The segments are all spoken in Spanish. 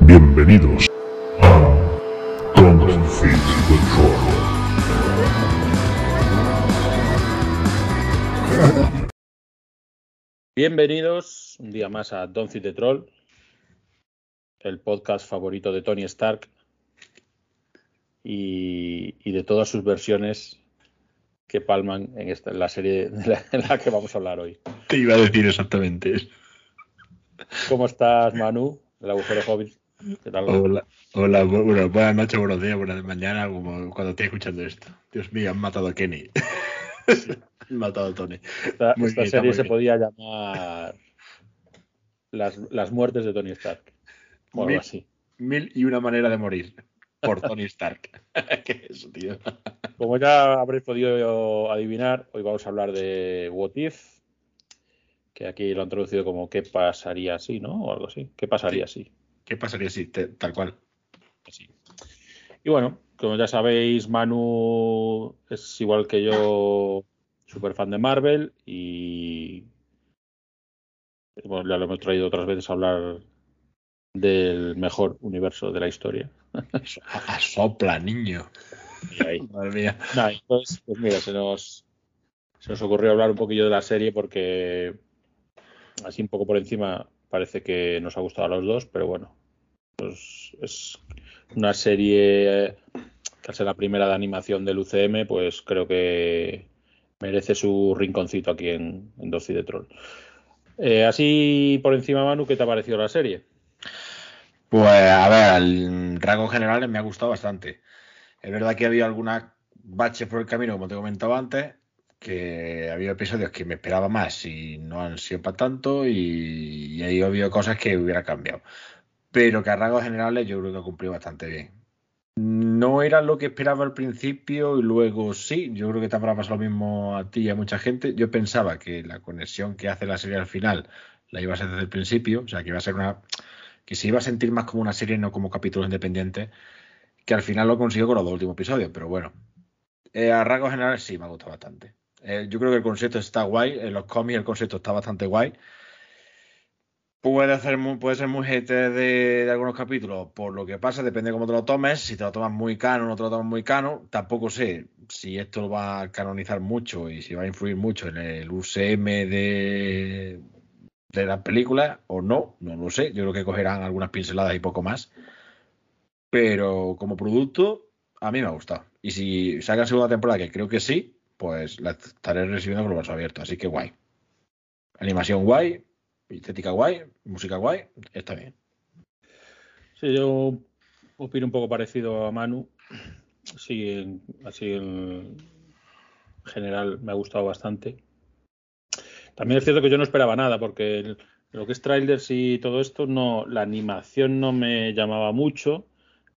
Bienvenidos a Confit Control. Bienvenidos un día más a Don't Feed the Troll, el podcast favorito de Tony Stark y, y de todas sus versiones que palman en, esta, en la serie de la, en la que vamos a hablar hoy. Te iba a decir exactamente. ¿Cómo estás, Manu? El agujero Hobbit. ¿Qué tal? Hola, hola, bu- bueno, buenas noches, buenos días, buenas mañana, como cuando esté escuchando esto. Dios mío, han matado a Kenny. han matado a Tony. Esta, muy esta bien, está serie se bien. podía llamar las, las muertes de Tony Stark. O algo Mil- así. Mil y una manera de morir. Por Tony Stark. ¿Qué es tío? Como ya habréis podido adivinar, hoy vamos a hablar de What If, que aquí lo han traducido como ¿qué pasaría si, no? O algo así. ¿Qué pasaría si? ¿Qué pasaría si te- tal cual? Así. Y bueno, como ya sabéis, Manu es igual que yo, súper fan de Marvel y bueno, ya lo hemos traído otras veces a hablar del mejor universo de la historia. A- Asopla, niño. Y ahí. Madre mía. Entonces, pues mira, se nos, se nos ocurrió hablar un poquillo de la serie porque así un poco por encima parece que nos ha gustado a los dos, pero bueno, pues es una serie que al ser la primera de animación del UCM, pues creo que merece su rinconcito aquí en, en Dosis de Troll. Eh, así por encima, Manu, ¿qué te ha parecido la serie? Pues a ver, al rango general me ha gustado bastante. Es verdad que había algunas baches por el camino, como te he comentado antes, que había episodios que me esperaba más y no han sido para tanto, y, ahí ha habido cosas que hubiera cambiado. Pero que a rasgos generales yo creo que ha cumplido bastante bien. No era lo que esperaba al principio y luego sí, yo creo que te habrá pasado lo mismo a ti y a mucha gente. Yo pensaba que la conexión que hace la serie al final la iba a ser desde el principio, o sea, que iba a ser una que se iba a sentir más como una serie, no como capítulos independientes, que al final lo consiguió con los dos últimos episodios, pero bueno. Eh, a rasgos generales sí, me ha gustado bastante. Eh, yo creo que el concepto está guay, en los cómics el concepto está bastante guay. Puede, hacer puede ser muy hater de, de algunos capítulos, por lo que pasa, depende de cómo te lo tomes. Si te lo tomas muy cano o no te lo tomas muy cano, tampoco sé si esto lo va a canonizar mucho y si va a influir mucho en el UCM de, de las películas o no, no lo sé. Yo creo que cogerán algunas pinceladas y poco más. Pero como producto, a mí me ha gustado. Y si sacan segunda temporada, que creo que sí, pues la estaré recibiendo con los brazos abiertos. Así que guay. Animación guay, estética guay, música guay, está bien. Sí, yo opino un poco parecido a Manu. Sí, así en general me ha gustado bastante. También es cierto que yo no esperaba nada, porque lo que es trailers y todo esto, no, la animación no me llamaba mucho,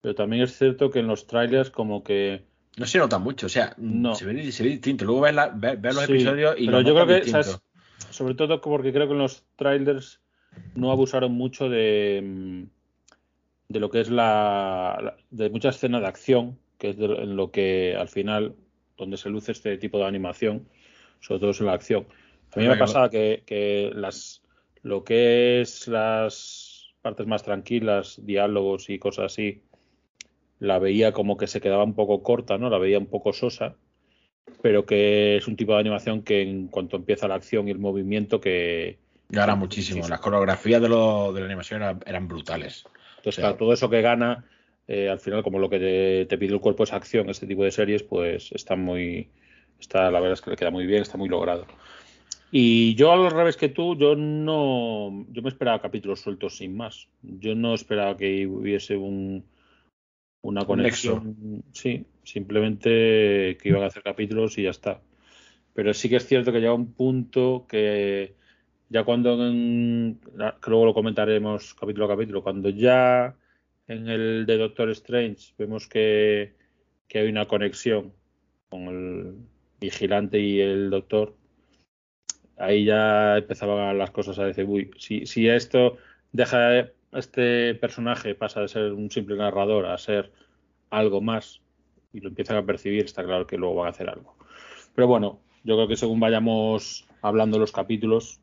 pero también es cierto que en los trailers como que No se nota mucho, o sea, No. se, ve, se ve distinto. Luego ves, la- ves- ves los Sí, episodios y pero yo creo que, sobre todo porque creo que en los trailers no abusaron mucho de, mm, de lo que es la, de mucha escena de acción, que es de- en lo que al final, donde se luce este tipo de animación, sobre todo es en la acción. A mí me pasaba que, que las lo que es las partes más tranquilas, diálogos y cosas así, la veía como que se quedaba un poco corta, ¿no? La veía un poco sosa pero que es un tipo de animación que en cuanto empieza la acción y el movimiento que Gana muchísimo. muchísimo. Las coreografías de, lo- de la animación eran, eran brutales. entonces Sí. claro, todo eso que gana eh, al final como lo que te, te pide el cuerpo es acción este tipo de series pues está muy está la verdad es que le queda muy bien está muy logrado y yo al revés que tú yo no yo me esperaba capítulos sueltos sin más yo no esperaba que hubiese un una Un conexión sí simplemente que iban a hacer capítulos y ya está. Pero sí que es cierto que llega un punto que ya cuando en- que luego lo comentaremos capítulo a capítulo cuando ya en el de Doctor Strange vemos que, que hay una conexión con el vigilante y el doctor ahí ya empezaban las cosas a decir uy si, si esto deja de- este personaje pasa de ser un simple narrador a ser algo más y lo empiezan a percibir está claro que luego van a hacer algo pero bueno yo creo que según vayamos hablando los capítulos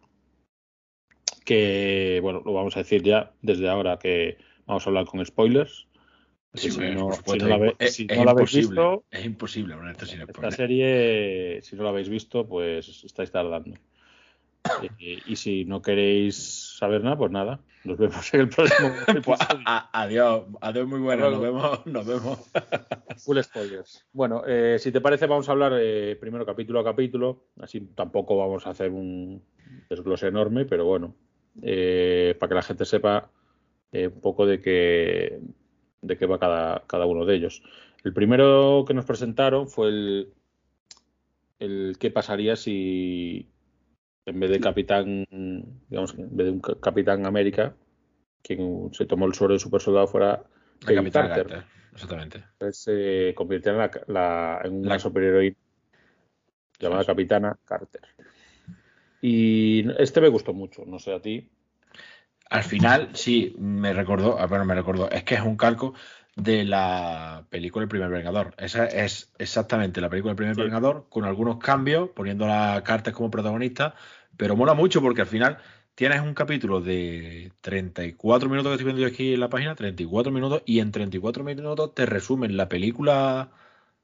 que, bueno, lo vamos a decir ya desde ahora que vamos a hablar con spoilers. Sí, si no, por si supuesto, no la, ve- es, si es no la habéis imposible. visto, Es imposible hablar de esto sin esta serie, si no la habéis visto, pues estáis tardando. Y, y si no queréis saber nada, pues nada. Nos vemos en el próximo Pues, adiós, adiós, muy bueno. Nos vemos, nos vemos. Full spoilers. Bueno, eh, si te parece, vamos a hablar eh, primero capítulo a capítulo. Así tampoco vamos a hacer un desglose enorme, pero bueno, eh, para que la gente sepa eh, un poco de qué, de qué va cada, cada uno de ellos. El primero que nos presentaron fue el, el qué pasaría si en vez de Capitán, digamos, en vez de un ca- Capitán América, quien se tomó el suero de super soldado fuera La Capitana Carter Carter, exactamente. pues, se convirtió en, la, la- en una superheroína llamada Capitana Carter. Y este me gustó mucho, no sé a ti. Al final, sí, me recordó, ah, bueno, me recordó, es que es un calco de la película El primer Vengador. Esa es exactamente la película El primer Sí. Vengador, con algunos cambios, poniendo a Carter como protagonista, pero mola mucho porque al final tienes un capítulo de 34 minutos que estoy viendo yo aquí en la página, 34 minutos, y en 34 minutos te resumen la película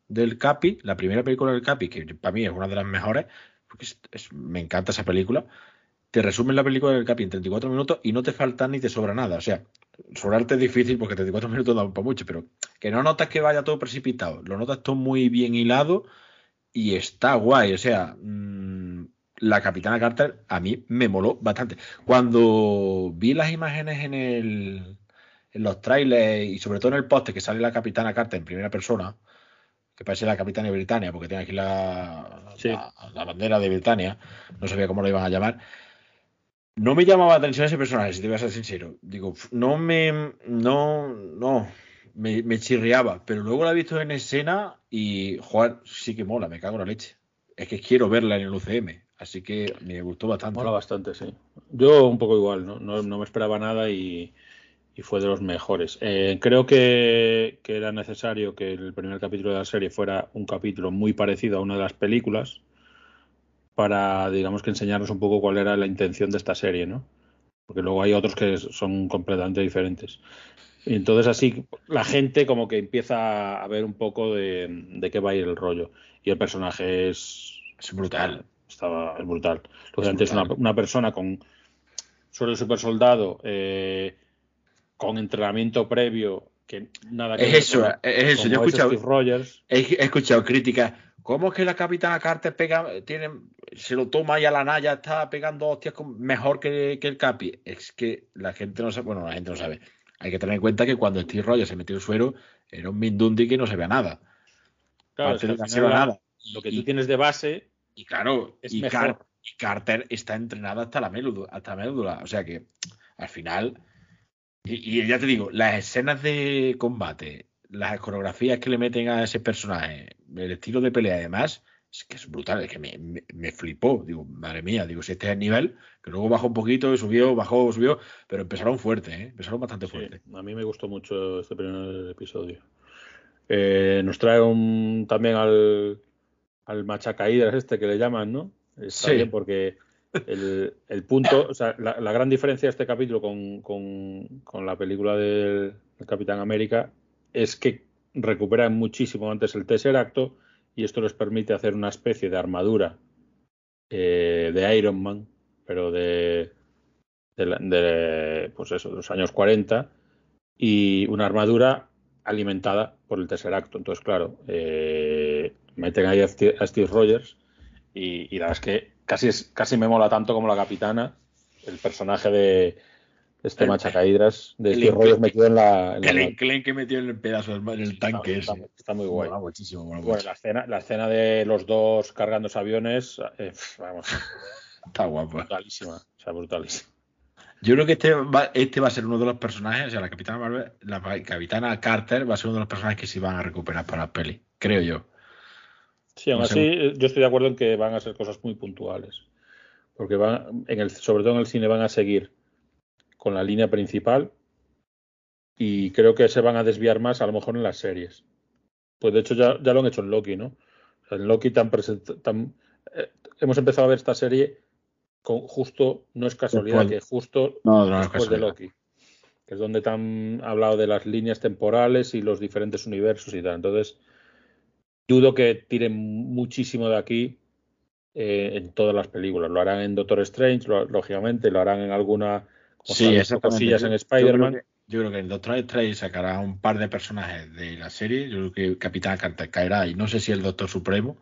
del Capi, la primera película del Capi, que para mí es una de las mejores, porque es- es- me encanta esa película te resumen la película del Capi en 34 minutos y no te falta ni te sobra nada. O sea, sobrarte es difícil porque 34 minutos da para mucho, pero que no notas que vaya todo precipitado, lo notas todo muy bien hilado y está guay. O sea, mmm, la Capitana Carter a mí me moló bastante. Cuando vi las imágenes en el en los trailers y sobre todo en el poste que sale la Capitana Carter en primera persona, que parece la Capitana de Britannia, porque tiene aquí la, Sí. la, la bandera de Britannia, no sabía cómo lo iban a llamar. No me llamaba la atención ese personaje, si te voy a ser sincero. Digo, no me. No, no. Me, me chirriaba. Pero luego la he visto en escena y, joder, sí que mola, me cago en la leche. Es que quiero verla en el UCM. Así que me gustó bastante. Mola bastante, sí. Yo un poco igual, ¿no? No, no me esperaba nada y, y fue de los mejores. Eh, creo que, que era necesario que el primer capítulo de la serie fuera un capítulo muy parecido a una de las películas para, digamos, que enseñarnos un poco cuál era la intención de esta serie, ¿no? Porque luego hay otros que son completamente diferentes. Y entonces así la gente como que empieza a ver un poco de, de qué va a ir el rollo. Y el personaje es Es brutal. estaba es brutal. Lógicamente es, brutal. una, una persona con suelo super soldado, eh, con entrenamiento previo, que nada que Es ver eso, es eso. Yo he como es escuchado, Steve Rogers. he, he escuchado críticas. ¿Cómo es que la Capitana Carter pega, tiene, se lo toma y a la Naya está pegando hostias con- mejor que, que el Capi? Es que la gente no sabe, bueno, la gente no sabe. Hay que tener en cuenta que cuando Steve Rogers se metió el suero, era un Mindundi que no se vea nada. Claro, es que no se vea nada. lo que Y- tú tienes de base Y claro, es y, mejor. Car- y Carter está entrenada hasta la médula, hasta la médula. O sea que al final. Y, y ya te digo, las escenas de combate, las coreografías que le meten a ese personaje, el estilo de pelea y demás, es que es brutal, es que me, me- me flipó. Digo, madre mía, digo, si este es el nivel, que luego bajó un poquito, subió, bajó, subió, pero empezaron fuerte, ¿eh? Empezaron bastante Sí, fuerte. a mí me gustó mucho este primer episodio. Eh, nos trae un, también al, al machacaídas este que le llaman, ¿no? Está Sí. bien porque el, el punto, o sea, la, la gran diferencia de este capítulo con, con- con la película del, del Capitán América es que recuperan muchísimo antes el Tesseracto y esto les permite hacer una especie de armadura eh, de Iron Man, pero de, de, pues eso, de los años 40 y una armadura alimentada por el Tesseracto. Entonces, claro, eh, meten ahí a Steve, a Steve Rogers y, y la verdad es que casi, es, casi me mola tanto como la capitana, el personaje de este El- machacaidras de el incre- Rogers metido en la... en la- El enclen que metió en el pedazo del en el tanque está, ese. está muy guay. Mola muchísimo, mola Bueno, mucho. la escena, la escena de los dos cargando aviones, eh, vamos, Está guapo. brutalísima, o sea, brutalísima. Yo creo que este va, este va a ser uno de los personajes, o sea, la Capitana Marvel, la Capitana Carter va a ser uno de los personajes que se van a recuperar para la peli, creo yo. Sí, aún No así, sé. yo estoy de acuerdo en que van a ser cosas muy puntuales. Porque van, en el, sobre todo en el cine, van a seguir con la línea principal y creo que se van a desviar más a lo mejor en las series. Pues de hecho ya, ya lo han hecho en Loki, ¿no? En Loki tan tan- eh, hemos empezado a ver esta serie con, justo, no es casualidad que justo No, no es después de. Loki, que es donde te han hablado de las líneas temporales y los diferentes universos y tal. Entonces, dudo que tiren muchísimo de aquí eh, en todas las películas. Lo harán en Doctor Strange, lo- lógicamente, lo harán en alguna han visto cosillas en Spider-Man. Yo creo que el Doctor Strange sacará un par de personajes de la serie. Yo creo que Capitán Carter caerá y no sé si el Doctor Supremo,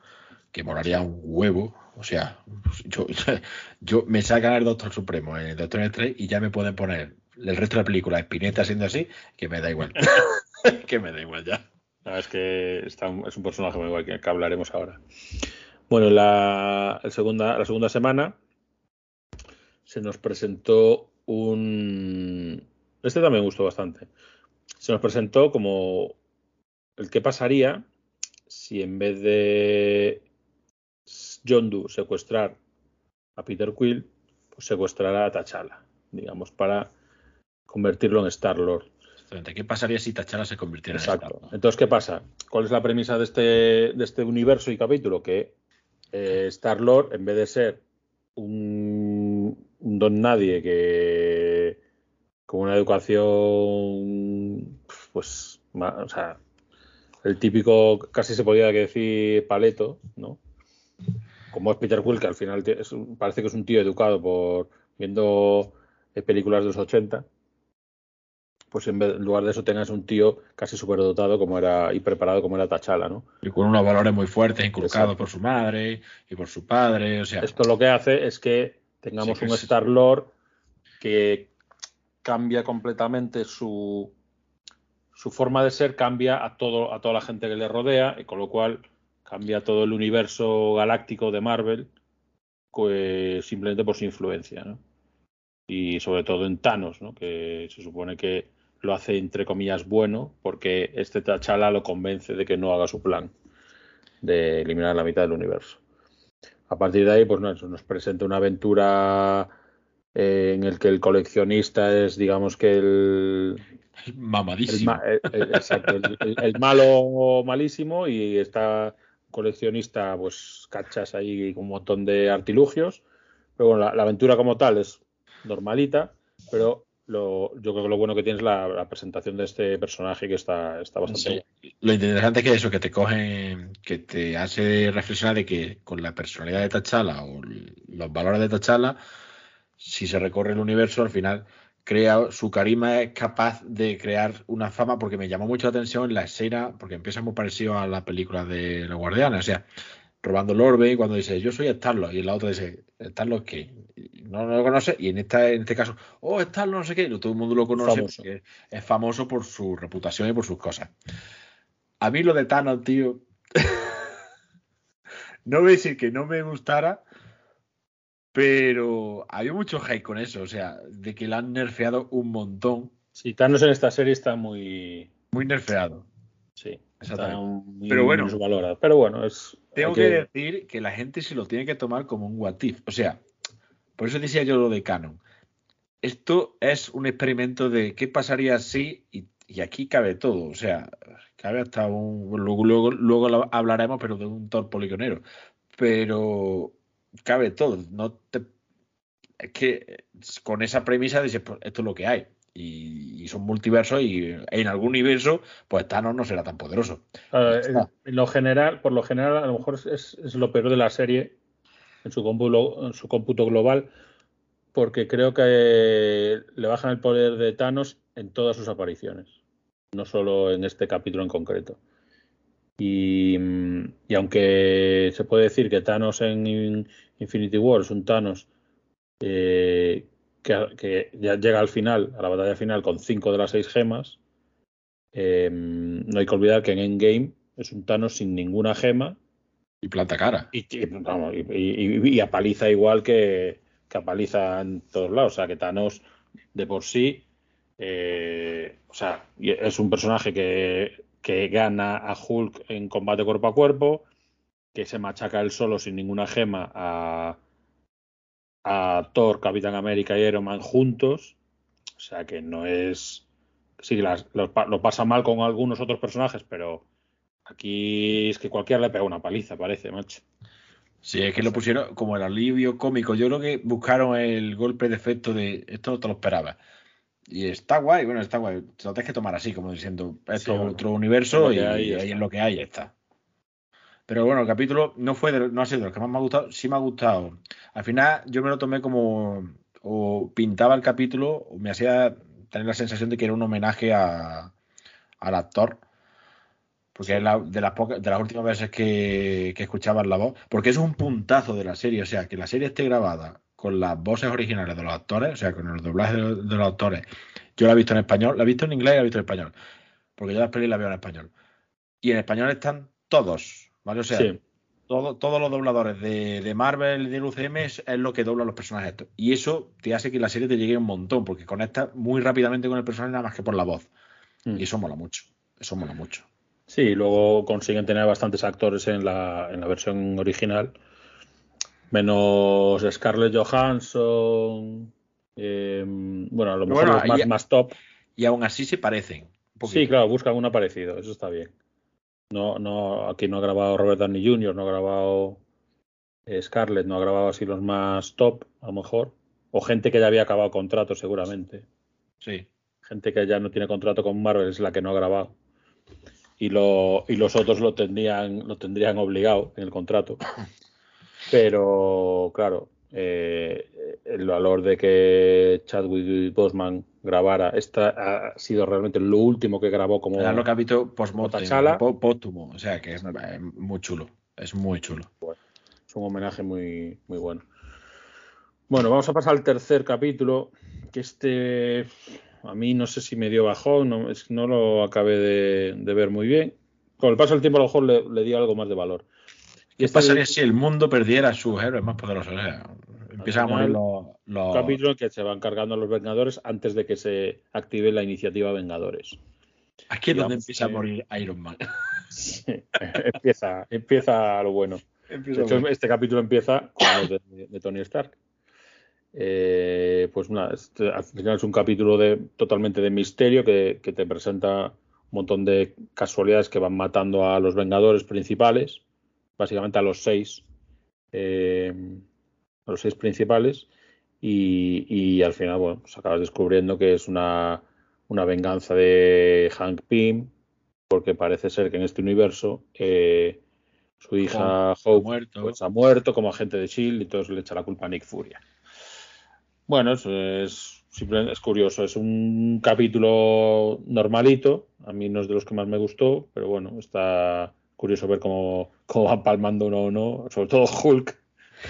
que molaría un huevo. O sea, yo, yo me sacan el Doctor Supremo en el Doctor Strange y ya me pueden poner el resto de la película Spinetta siendo así, que me da igual. que me da igual ya. No, es que está un- es un personaje muy guay que, que hablaremos ahora. Bueno, la, el segunda, la segunda semana se nos presentó un... Este también me gustó bastante. Se nos presentó como el que pasaría si en vez de John Doe secuestrar a Peter Quill, pues secuestrara a T'Challa, digamos, para convertirlo en Star-Lord. ¿Qué pasaría si Tachala se convirtiera en. Star-Lord? Entonces, ¿qué pasa? ¿Cuál es la premisa de este, de este universo y capítulo? Que eh, Star-Lord, en vez de ser un, un don nadie que con una educación, pues, o sea, el típico, casi se podría decir paleto, ¿no? Como es Peter Quill, que al final es parece que es un tío educado por viendo eh, películas de los 80 pues en, vez- en lugar de eso tengas un tío casi superdotado como era y preparado como era Tachala, ¿no? Y con unos valores muy fuertes inculcados por su madre y por su padre. O sea, Esto lo que hace es que tengamos Sí, un es- Star Lord que cambia completamente su su forma de ser cambia a todo a toda la gente que le rodea y con lo cual cambia todo el universo galáctico de Marvel pues, simplemente por su influencia, ¿no? Y sobre todo en Thanos, ¿no? Que se supone que lo hace entre comillas bueno porque este T'Challa lo convence de que no haga su plan de eliminar la mitad del universo. A partir de ahí, pues no, eso nos presenta una aventura eh, en el que el coleccionista es, digamos que el, el, mamadísimo. ma- el- el- exacto, el- malo malísimo y está coleccionista, pues cachas ahí con un montón de artilugios. Pero bueno, la, la aventura como tal es normalita, pero lo, yo creo que lo bueno que tiene es la, la presentación de este personaje que está, está bastante Sí. Lo interesante es que eso, que te cogen, que te hace reflexionar de que con la personalidad de T'Challa o los valores de T'Challa, si se recorre el universo, al final crea su carisma es capaz de crear una fama, porque me llamó mucho la atención la escena, porque empieza muy parecido a la película de Los Guardianes, o sea, robando el orbe y cuando dice yo soy Starlord y la otra dice Starlord que no, no lo conoce y en esta en este caso oh Starlord no sé qué y todo el mundo lo conoce Famoso. porque es famoso por su reputación y por sus cosas a mí lo de Thanos tío no voy a decir que no me gustara pero había mucho hate con eso o sea de que la han nerfeado un montón Sí, Thanos en esta serie está muy. muy nerfeado Sí, está Pero bueno. valorado. Pero bueno, es. Tengo que... decir que la gente se lo tiene que tomar como un what if. O sea, por eso decía yo lo de Canon. Esto es un experimento de qué pasaría si, y, y aquí cabe todo. O sea, cabe hasta un. Luego, luego, luego hablaremos, pero de un Thor poligonero. Pero cabe todo. No te, es que con esa premisa dices, pues esto es lo que hay. Y, y son multiversos y en algún universo, pues Thanos no será tan poderoso. Eh, en lo general, por lo general, a lo mejor es, es lo peor de la serie en su cómputo, en su cómputo global, porque creo que le bajan el poder de Thanos en todas sus apariciones, no solo en este capítulo en concreto. Y, y aunque se puede decir que Thanos en In- Infinity War es un Thanos eh, que, que ya llega al final, a la batalla final, con cinco de las seis gemas, eh, no hay que olvidar que en Endgame es un Thanos sin ninguna gema Y planta cara. y, y, vamos, y- y- y apaliza igual que, que apaliza en todos lados. O sea, que Thanos de por sí, eh, o sea, es un personaje que, que gana a Hulk en combate cuerpo a cuerpo, que se machaca él solo sin ninguna gema a, a Thor, Capitán América y Iron Man juntos. O sea, que no es... Sí, las- lo, pa- lo pasa mal con algunos otros personajes, pero aquí es que cualquiera le pega una paliza, parece, macho. Sí, es que lo pusieron como el alivio cómico. Yo creo que buscaron el golpe de efecto de esto no te lo esperaba. Y está guay, bueno, está guay. Te lo tienes que tomar así, como diciendo, esto Sí, es bueno, otro universo y, ahí es lo que hay, está. Pero bueno, el capítulo no fue de- no ha sido de los que más me ha gustado, sí me ha gustado. Al final yo me lo tomé como o pintaba el capítulo o me hacía tener la sensación de que era un homenaje al actor. Porque es la- de las pocas, de las últimas veces que, que la voz. Porque es un puntazo de la serie. O sea, que la serie esté grabada con las voces originales de los actores, o sea, con el doblaje de los actores. Yo la he visto en español, la he visto en inglés y la he visto en español. Porque yo las pelis las veo en español. Y en español están todos, ¿vale? O sea, Sí. todo- todos los dobladores de, de Marvel y del UCM es, es lo que doblan los personajes estos. Y eso te hace que la serie te llegue un montón, porque conecta muy rápidamente con el personaje nada más que por la voz. Mm. Y eso mola mucho. Eso mola mucho. Sí, luego consiguen tener bastantes actores en la, en la versión original. Menos Scarlett Johansson. eh, bueno, a lo mejor Bueno, los más, y- más top. Y aún así se parecen. Sí, claro, buscan un parecido, eso está bien. No, no, aquí no ha grabado Robert Downey Jr., no ha grabado eh, Scarlett, no ha grabado así los más top, a lo mejor. O gente que ya había acabado contrato, seguramente. Sí. Gente que ya no tiene contrato con Marvel es la que no ha grabado. Y, lo, y los otros lo tendrían, lo tendrían obligado en el contrato. Pero, claro, eh, el valor de que Chadwick Boseman grabara, esta ha sido realmente lo último que grabó como... Era lo que ha visto póstumo. O sea, que es, es muy chulo. Es muy chulo. Es un homenaje muy, muy bueno. Bueno, vamos a pasar al tercer capítulo, que este a mí no sé si me dio bajón, no, es- no lo acabé de, de ver muy bien. Con el paso del tiempo a lo mejor le, le di algo más de valor. ¿Qué este pasaría si el mundo perdiera a sus héroes más poderosos? O sea, empiezan a morir los. los- un capítulo en que se van cargando a los Vengadores antes de que se active la iniciativa Vengadores. Aquí es donde empieza a morir Iron Man. empieza, empieza lo bueno. De hecho, este capítulo empieza con los de, de Tony Stark. Eh, pues nada, este, al final es un capítulo de, totalmente de misterio que, que te presenta un montón de casualidades que van matando a los Vengadores principales, básicamente a los seis, eh, a los seis principales, y, y al final, bueno, pues acabas descubriendo que es una, una venganza de Hank Pym, porque parece ser que en este universo eh, su hija Hope ha Hope muerto. pues, ha muerto como agente de Shield y entonces le echa la culpa a Nick Furia. Bueno, eso es simplemente es curioso, es un capítulo normalito, a mí no es de los que más me gustó, pero bueno, está curioso ver cómo, cómo van palmando uno o no, sobre todo Hulk,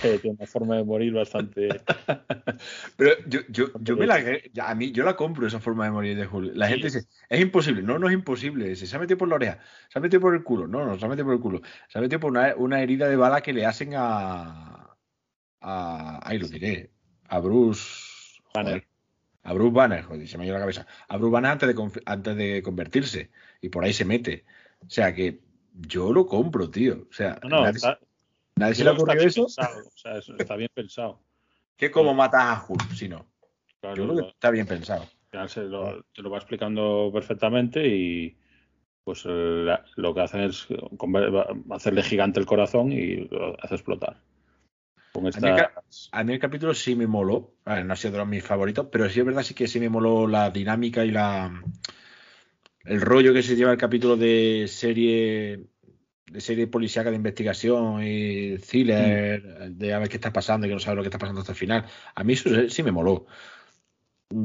que tiene una forma de morir bastante. Pero yo, yo, yo me la, a mí, yo la compro esa forma de morir de Hulk. La Sí. gente dice, es imposible. No, no es imposible. Se, ha metido por la oreja, se ha metido por el culo. No, no, se ha metido por el culo. Se ha metido por una, una herida de bala que le hacen a. a ahí lo diré. A Bruce. Banner. a Bruce Banner, joder, se me ha ido la cabeza. A Bruce Banner antes de, antes de convertirse. Y por ahí se mete. O sea que yo lo compro, tío. O sea, No, no, está, nadie se le ocurrió está bien eso. pensado, o sea, eso está bien pensado. ¿Qué como matas a Hulk? Si no. Claro, Yo creo que está bien pensado. Al final se lo, te lo va explicando perfectamente y pues la- lo que hacen es hacerle gigante el corazón y lo hace explotar. Con mí A mí el capítulo sí me moló. A ver, no ha sido de los mis favoritos, pero sí es verdad sí que sí me moló la dinámica y la el rollo que se lleva el capítulo de serie de serie policíaca de investigación y thriller, de a ver qué está pasando y que no sabe lo que está pasando hasta el final. A mí eso sí- me moló.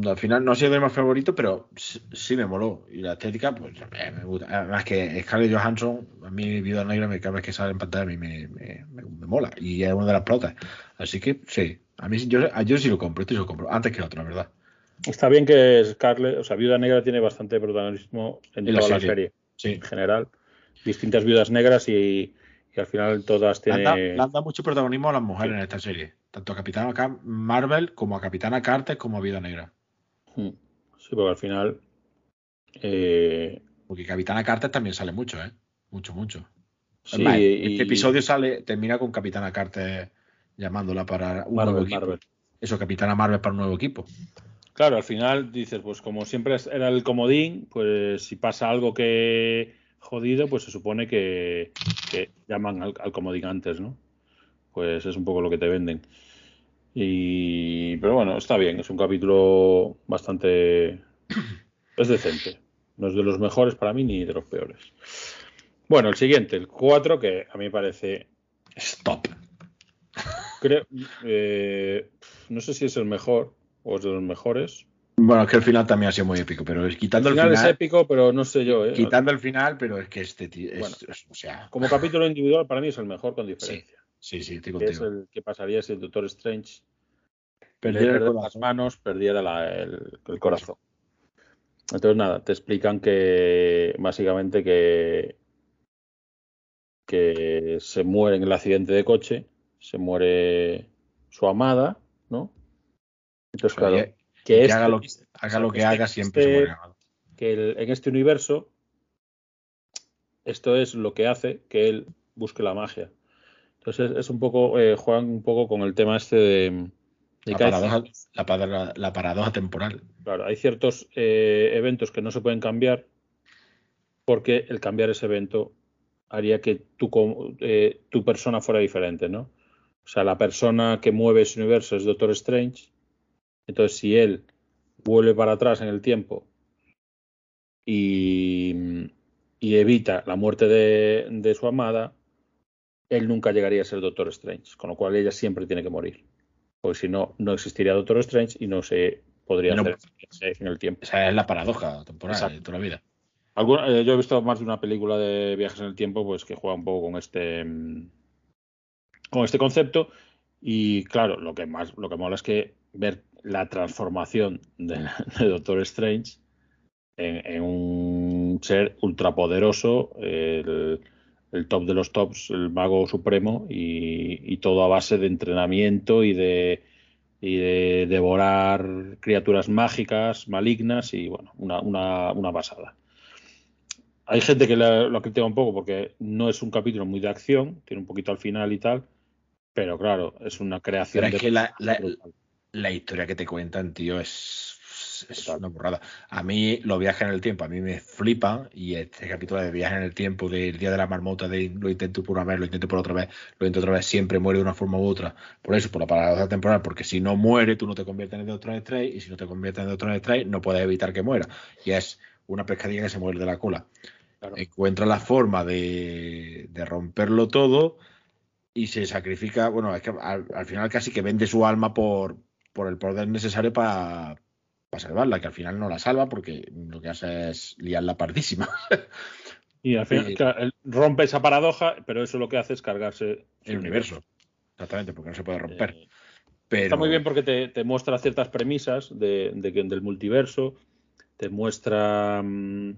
Al final no ha sido de mis favoritos, pero sí, sí me moló. Y la estética, pues eh, me gusta. Además que Scarlett Johansson, a mí Viuda Negra, me- cada vez que sale en pantalla, a mí me, me, me- me mola. Y es una de las plotas. Así que sí, a mí yo, yo sí lo compro, esto sí lo compro. Antes que otro, la verdad. está bien que Scarlett, o sea, Viuda Negra tiene bastante protagonismo en toda la serie. serie Sí. en general. Distintas viudas negras y, y al final todas tienen. le han dado mucho protagonismo a las mujeres en esta serie. Tanto a Capitana Ca- Marvel como a Capitana Carter como a Viuda Negra. Mm. Sí, porque al final. eh, Porque Capitana Carter también sale mucho, ¿eh? Mucho, mucho. Sí, más, y- este episodio sale, termina con Capitana Carter llamándola para un nuevo Marvel, equipo. Marvel. Eso, Capitana Marvel para un nuevo equipo. Claro, al final dices, pues como siempre era el comodín, pues si pasa algo que jodido, pues se supone que, llaman al, al comodín antes, ¿no? pues es un poco lo que te venden. Y, pero bueno, está bien, es un capítulo bastante... Es decente. No es de los mejores para mí ni de los peores. Bueno, el siguiente, el 4, que a mí me parece... Stop. Creo, eh, no sé si es el mejor o es de los mejores. Bueno, es que el final también ha sido muy épico, pero es quitando El el final final. es épico, pero no sé yo. ¿eh? Quitando el final, pero es que este tío. es- Bueno. es- o sea, Como capítulo individual, para mí es el mejor con sí, diferencia. sí, sí, estoy Que es el que pasaría si el Doctor Strange el perder las manos, perdiera la- el, el corazón. Entonces, nada, te explican que básicamente que, que se muere en el accidente de coche, se muere su amada, ¿no? Entonces, claro, ya- que, que este- haga lo, haga lo que haga, siempre se este- muere. amado. que el- en este universo esto es lo que hace que él busque la magia. Entonces es un poco, eh, juegan un poco con el tema este de, de La paradoja, la, para- la paradoja temporal. Claro, hay ciertos eh, eventos que no se pueden cambiar porque el cambiar ese evento haría que tu, eh, tu persona fuera diferente, ¿no? O sea, la persona que mueve ese universo es Doctor Strange. Entonces, si él vuelve para atrás en el tiempo y, y evita la muerte de, de su amada, él nunca llegaría a ser Doctor Strange. Con lo cual, ella siempre tiene que morir. Porque si no, no existiría Doctor Strange y no se podría no- hacer en el tiempo. Esa es la paradoja temporal Exacto. de toda la vida. Alguna- eh, yo he visto más de una película de viajes en el tiempo, pues que juega un poco con este con este concepto. Y claro, lo que más, lo que mola es que ver la transformación de, de Doctor Strange en, en un ser ultrapoderoso, el, el top de los tops, el mago supremo, y, y todo a base de entrenamiento y de, y de devorar criaturas mágicas, malignas, y bueno, una, una, una pasada. Hay gente que la- lo critica un poco porque no es un capítulo muy de acción, tiene un poquito al final y tal, pero claro, es una creación. Pero es de- que la, la- brutal. La historia que te cuentan, tío, es, una burrada. A mí los viajes en el tiempo, a mí me flipan y este capítulo de viajes en el tiempo, del Día de la Marmota, de lo intento por una vez, lo intento por otra vez, lo intento otra vez, siempre muere de una forma u otra. Por eso, por la paradoja temporal, porque si no muere, tú no te conviertes en Doctor Strange y si no te conviertes en Doctor Strange, no puedes evitar que muera. Y es una pescadilla que se muere de la cola. Claro. Encuentra la forma de, de romperlo todo y se sacrifica, bueno, es que al, al final casi que vende su alma por, por el poder necesario para salvarla, que al final no la salva porque lo que hace es liarla pardísima. Y al final rompe esa paradoja, pero eso lo que hace es cargarse el universo. Exactamente, porque no se puede romper. Eh, Pero Está muy bien porque te, te muestra ciertas premisas de, de que- del multiverso, te muestra, mm,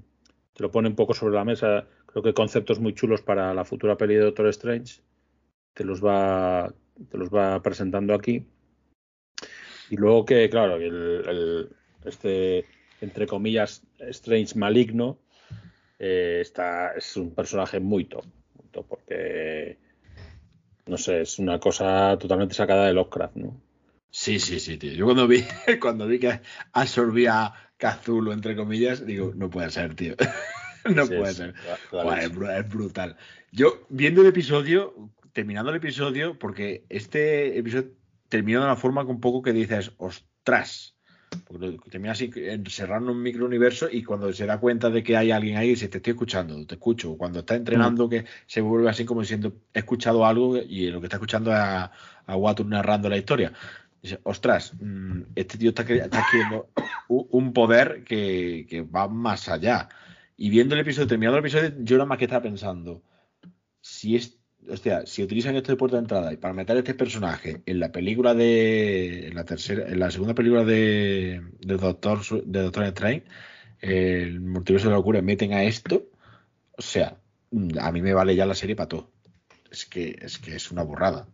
te lo pone un poco sobre la mesa, creo que conceptos muy chulos para la futura peli de Doctor Strange, te los va, te los va presentando aquí. Y luego que, claro, el, el- este, entre comillas, Strange maligno, eh, está, es un personaje muy top, muy top, porque, no sé, es una cosa totalmente sacada de Lovecraft, ¿no? Sí, sí, sí, tío. Yo cuando vi, cuando vi que absorbía Cazulo, entre comillas, digo, no puede ser, tío. no Sí, puede ser. es, es brutal. Yo, viendo el episodio, terminando el episodio, porque este episodio termina de una forma que un poco que dices, ostras. Porque termina así, encerrando un microuniverso y cuando se da cuenta de que hay alguien ahí, dice, te estoy escuchando, te escucho. Cuando está entrenando, que se vuelve así como diciendo, he escuchado algo y lo que está escuchando es a, a Watu narrando la historia. Dice, ostras, mm, este tío está, está adquiriendo un poder que, que va más allá. Y viendo el episodio, terminando el episodio, yo nada más que estaba pensando, si es, hostia, si utilizan esto de puerta de entrada y para meter este personaje en la película de, en la tercera, en la segunda película de, de Doctor, de Doctor Strange, el multiverso de la locura, meten a esto, o sea, a mí me vale ya la serie para todo. Es que, es que es una burrada.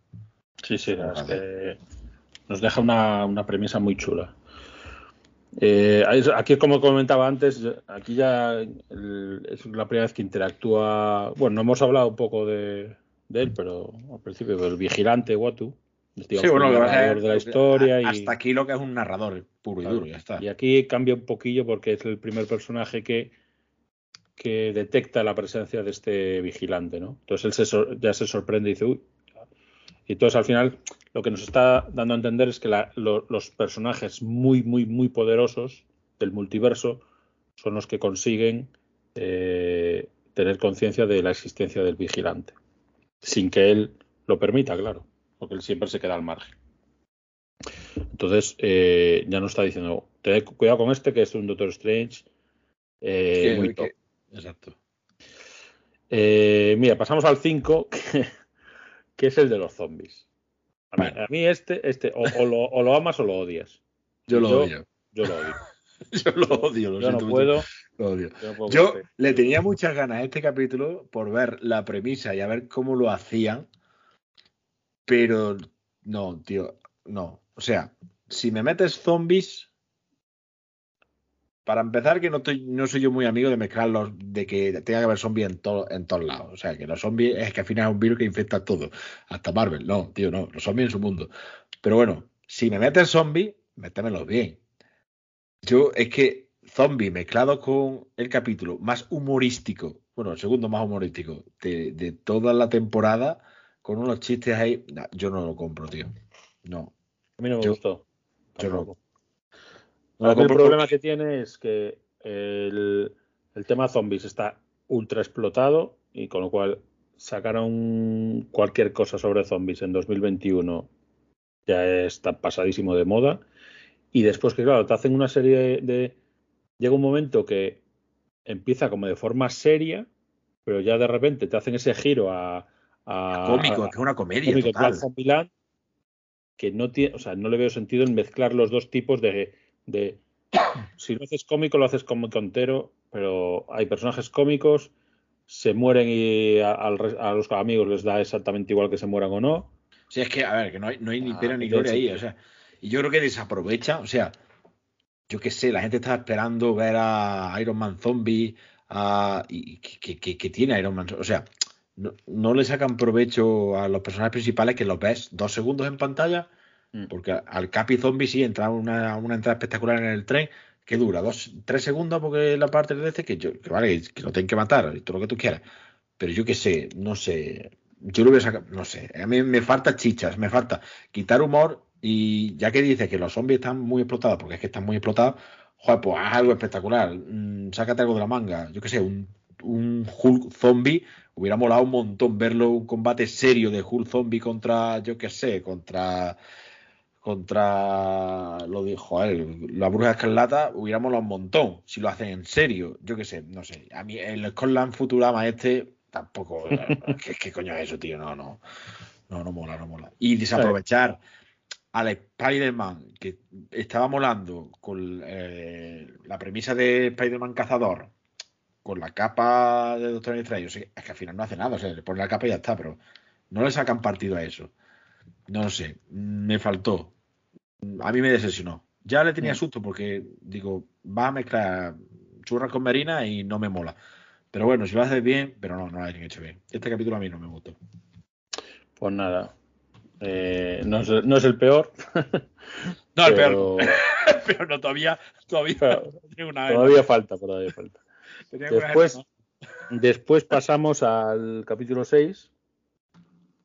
Sí, sí, es que nos deja una, una premisa muy chula. Eh, es- aquí, como comentaba antes, aquí ya el- es la primera vez que interactúa. Bueno, no hemos hablado un poco de, de él, pero al principio del vigilante Watu. digamos, el lo que narrador de la historia. y- hasta aquí lo que es un narrador puro y Claro. duro, ya está. Y aquí cambia un poquillo porque es el primer personaje que, que detecta la presencia de este vigilante, ¿no? Entonces él se ya se sorprende y dice, uy. Y entonces al final lo que nos está dando a entender es que los personajes muy, muy, muy poderosos del multiverso son los que consiguen eh, tener conciencia de la existencia del vigilante, sin que él lo permita, claro, porque él siempre se queda al margen. Entonces, eh, ya nos está diciendo, ten cuidado con este, que es un Doctor Strange eh, muy top. exacto. mira, pasamos al 5, que, es el de los zombies. A mí, este, este o, lo, amas o lo odias. Yo lo odio. Yo lo odio. yo lo odio, lo yo no puedo. Yo, le tenía muchas ganas a este capítulo por ver la premisa y a ver cómo lo hacían. Pero no, tío, no. O sea, si me metes zombies, para empezar, que no, estoy, no soy yo muy amigo de mezclarlos, de que tenga que haber zombies en, en todos lados. O sea, que los zombies es que al final es un virus que infecta todo. Hasta Marvel. No, tío, no. Los zombies en su mundo. Pero bueno, si me metes zombies, métemelos bien. Yo es que zombie mezclado con el capítulo más humorístico, bueno, el segundo más humorístico de, toda la temporada, con unos chistes ahí, yo no lo compro, tío. No. A mí no me gustó. Yo no. el problema que tiene es que el, el tema zombies está ultra explotado y con lo cual sacaron cualquier cosa sobre zombies en 2021 ya está pasadísimo de moda y después que, claro, te hacen una serie de, Llega un momento que empieza como de forma seria, pero ya de repente te hacen ese giro a... a cómico, que es una comedia total. que no tiene, o sea, no le veo sentido en mezclar los dos tipos de, de si lo haces cómico, lo haces cómico entero, pero hay personajes cómicos, se mueren y a, los amigos les da exactamente igual que se mueran o no. Sí, es que, a ver, que no hay, no hay ni ah, pena ni gloria ahí, o sea, y yo creo que desaprovecha, o sea, yo qué sé, la gente está esperando ver a Iron Man Zombie, a, y que, tiene Iron Man, o sea, no, le sacan provecho a los personajes principales que los ves dos segundos en pantalla, mm. porque al Capi Zombie sí entra una, una entrada espectacular en el tren que dura dos, tres segundos porque la parte de este que yo, que vale, que lo tienen que matar y todo lo que tú quieras. Pero yo qué sé, no sé, yo lo voy a sacar, no sé, a mí me falta chichas, me falta quitar humor y ya que dices que los zombies están muy explotados, porque es que están muy explotados, joder, pues haz algo espectacular. Mm, sácate algo de la manga. Yo qué sé, un, un Hulk zombie. Hubiera molado un montón verlo, un combate serio de Hulk zombie contra, yo qué sé, contra. Contra. Lo dijo, joder, la bruja escarlata. Hubiera molado un montón. Si lo hacen en serio, yo qué sé, no sé. A mí el Scotland Futurama este tampoco. ¿qué, ¿Qué coño es eso, tío? No, no. No, no mola, no mola. Y desaprovechar al Spider-Man que estaba molando con eh, la premisa de Spider-Man cazador, con la capa de Doctor Strange, es que al final no hace nada, o sea, le pone la capa y ya está, pero no le sacan partido a eso. No sé, me faltó. A mí me decepcionó. Ya le tenía mm. susto porque digo, va a mezclar churras con marina y no me mola. Pero bueno, si lo haces bien, pero no, no lo han hecho bien. Este capítulo a mí no me gustó. Pues nada, eh, no, es, no, es, el peor. No, el peor. pero no, todavía, todavía, todavía falta, todavía falta. Después, después pasamos al capítulo 6,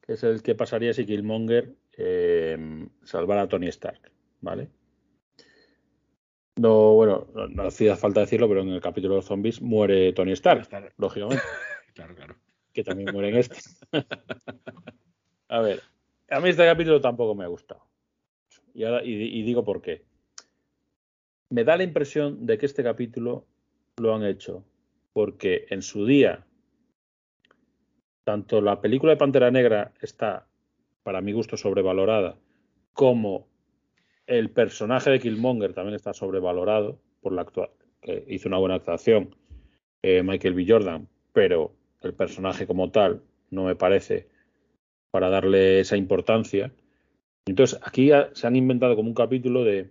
que es el que pasaría si Killmonger eh, salvara a Tony Stark, ¿vale? No, bueno, no, hacía falta decirlo, pero en el capítulo de los zombies muere Tony Stark, lógicamente. claro, claro. Que también muere en este. a ver, a mí este capítulo tampoco me ha gustado. Y, digo por qué. Me da la impresión de que este capítulo lo han hecho porque en su día tanto la película de Pantera Negra está, para mi gusto, sobrevalorada, como el personaje de Killmonger también está sobrevalorado por la actual, que hizo una buena actuación eh, Michael B. Jordan, pero el personaje como tal no me parece para darle esa importancia. Entonces, aquí se han inventado como un capítulo de,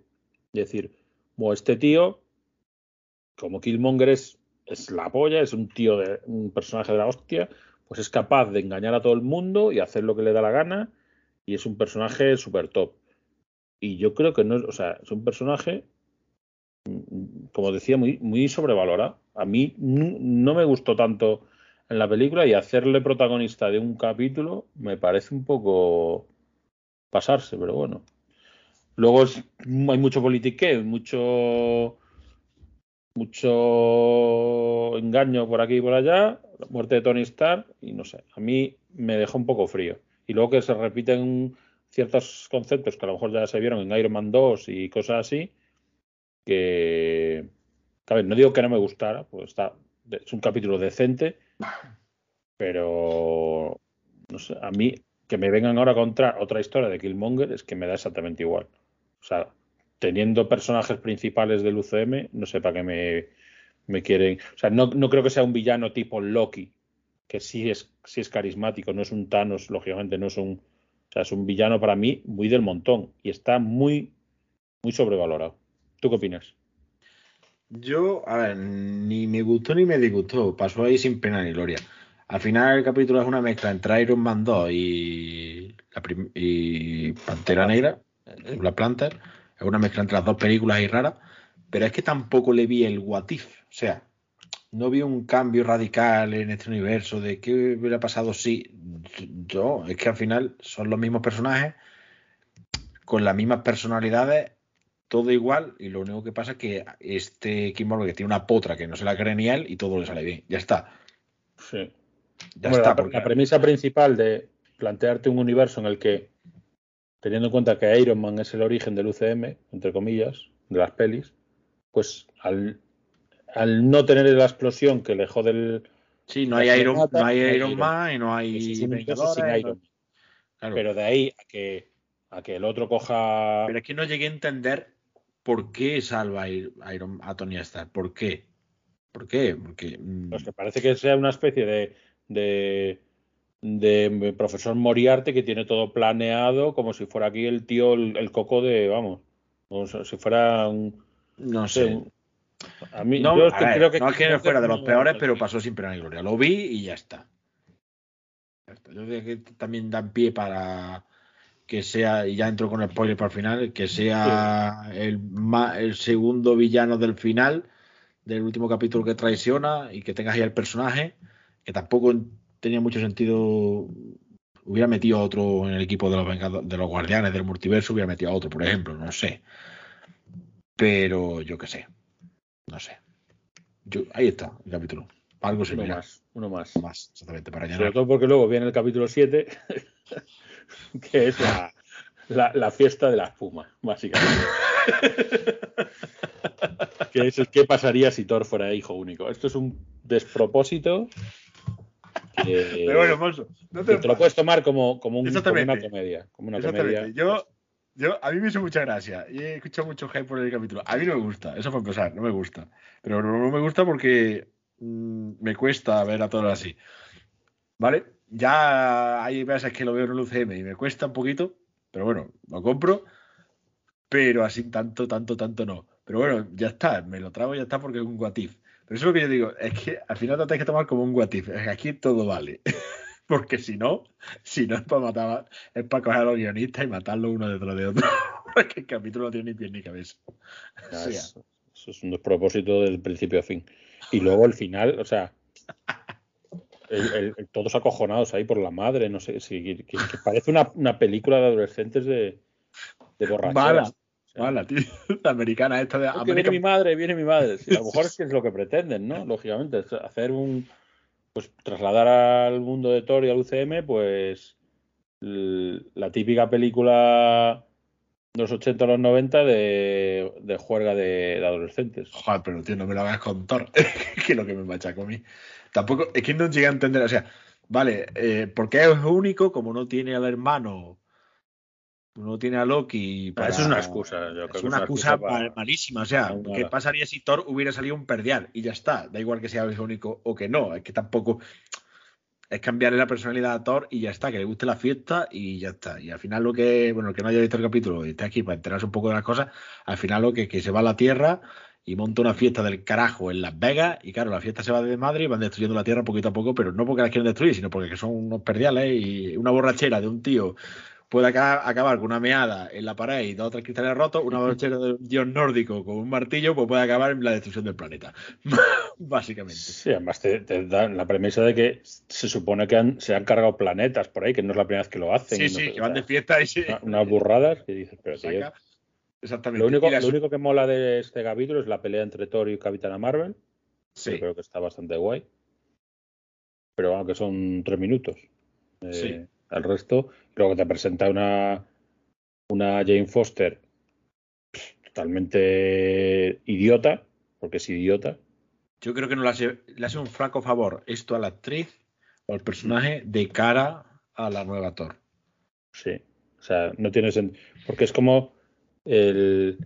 decir, bueno, este tío, como Killmonger es, la polla, es un tío de un personaje de la hostia, pues es capaz de engañar a todo el mundo y hacer lo que le da la gana, y es un personaje súper top. Y yo creo que no es, o sea, es un personaje, como decía, muy sobrevalorado. A mí no me gustó tanto en la película y hacerle protagonista de un capítulo me parece un poco pasarse, pero bueno. Luego hay mucho politiqueo, mucho mucho engaño por aquí y por allá, la muerte de Tony Stark y no sé, a mí me dejó un poco frío. Y luego que se repiten ciertos conceptos que a lo mejor ya se vieron en Iron Man 2 y cosas así, que, a ver, no digo que no me gustara, pues está, es un capítulo decente, pero no sé, a mí que me vengan ahora a contar otra historia de Killmonger es que me da exactamente igual. O sea, teniendo personajes principales del UCM, no sé para qué me, me quieren. O sea, no, no, creo que sea un villano tipo Loki, que sí es, sí es carismático, no es un Thanos, lógicamente, no es un. O sea, es un villano para mí muy del montón y está muy, muy sobrevalorado. ¿Tú qué opinas? Yo, a ver, ni me gustó ni me disgustó. Pasó ahí sin pena ni gloria. Al final el capítulo es una mezcla entre Iron Man 2 y, y Pantera Negra, Black Panther. Es una mezcla entre las dos películas y rara. Pero es que tampoco le vi el what if. O sea, no vi un cambio radical en este universo de qué hubiera pasado si. Yo, es que al final son los mismos personajes, con las mismas personalidades, todo igual, y lo único que pasa es que este Kim que tiene una potra que no se la cree ni él y todo le sale bien. Ya está. Sí. Ya está. La, la premisa principal de plantearte un universo en el que, teniendo en cuenta que Iron Man es el origen del UCM, entre comillas, de las pelis, pues al al no tener la explosión que le jode el. Sí, no hay Iron, no hay Iron Man y no hay Pero de ahí a que, a que el otro coja. Pero es que no llegué a entender por qué salva a, Iron, a Tony Stark. ¿Por qué? ¿Por qué? Porque. Mm, pues que parece que sea una especie de, de, de profesor Moriarte que tiene todo planeado como si fuera aquí el tío, el, coco de, vamos, como si fuera un, no sé, a mí, no, yo creo que, no es que fuera de los peores, pero pasó sin pena ni gloria. Lo vi y ya está. Yo creo que también dan pie para que sea, y ya entro con el spoiler para el final, que sea el, el segundo villano del final, del último capítulo que traiciona y que tengas ahí el personaje, que tampoco tenía mucho sentido. Hubiera metido a otro en el equipo de los, de los guardianes del multiverso, hubiera metido a otro, por ejemplo, no sé. Pero yo qué sé. No sé. ahí está el capítulo. Algo Uno más, uno más. Más, exactamente, para Sobre todo porque luego viene el capítulo 7, que es la, la, fiesta de la espuma, básicamente. que es el qué pasaría si Thor fuera hijo único. Esto es un despropósito. Pero bueno, Monso, no te, te lo puedes tomar como, como, un, como una comedia. Como una comedia. Yo yo, a mí me hizo mucha gracia y he escuchado mucho hype por el capítulo. A mí no me gusta, eso fue empezar, no me gusta. Pero no, me gusta porque mm, me cuesta ver a todos así. ¿Vale? Ya hay veces que lo veo en el UCM y me cuesta un poquito, pero bueno, lo compro. Pero así tanto, tanto, tanto no. Pero bueno, ya está, me lo trago y ya está porque es un guatif. Pero eso es lo que yo digo, es que al final te tienes que tomar como un guatif. Aquí todo vale. porque si no, si no es para matar, es para coger a los guionistas y matarlos uno detrás de otro. porque el capítulo no tiene ni pie ni cabeza. eso, es un despropósito del principio a fin. Y luego el final, o sea, todos acojonados ahí por la madre, no sé, si, que, parece una, una, película de adolescentes de, de borracheras. Mala, tío. La americana esta de American... Viene mi madre, viene mi madre. a lo mejor es que es lo que pretenden, ¿no? Lógicamente, hacer un, pues trasladar al mundo de Thor y al UCM, pues la típica película los 80 a los 90 de, de juerga de, adolescentes. Joder, pero tío, no me lo hagas con Thor, que es lo que me machaca a mí. Tampoco, es que no llegué a entender, o sea, vale, eh, porque es único, como no tiene al hermano no tiene a Loki. Para... Eso es una excusa. Yo es una, excusa, malísima. O sea, ¿qué pasaría si Thor hubiera salido un perdial? Y ya está. Da igual que sea el único o que no. Es que tampoco. Es cambiarle la personalidad a Thor y ya está, que le guste la fiesta y ya está. Y al final lo que, bueno, el que no haya visto el capítulo y esté aquí para enterarse un poco de las cosas, al final lo que, que se va a la Tierra y monta una fiesta del carajo en Las Vegas y claro, la fiesta se va de madre y van destruyendo la Tierra poquito a poco, pero no porque la quieren destruir, sino porque son unos perdiales y una borrachera de un tío puede acabar con una meada en la pared y dos o tres cristales rotos, una brochera de dios nórdico con un martillo, pues puede acabar en la destrucción del planeta. Básicamente. Sí, además te, dan la premisa de que se supone que se han cargado planetas por ahí, que no es la primera vez que lo hacen. Sí, sí, que van de fiesta y Unas burradas que dices, pero tío. Exactamente. Lo único, lo único que mola de este capítulo es la pelea entre Thor y Capitana Marvel. Sí. creo que está bastante guay. Pero aunque son tres minutos. Eh, sí. Al resto, luego te presenta una, una Jane Foster totalmente idiota, porque es idiota. Yo creo que no le hace, le hace un flaco favor esto a la actriz o al personaje de cara a la nueva Thor. Sí, o sea, no tiene sentido. Porque es como el.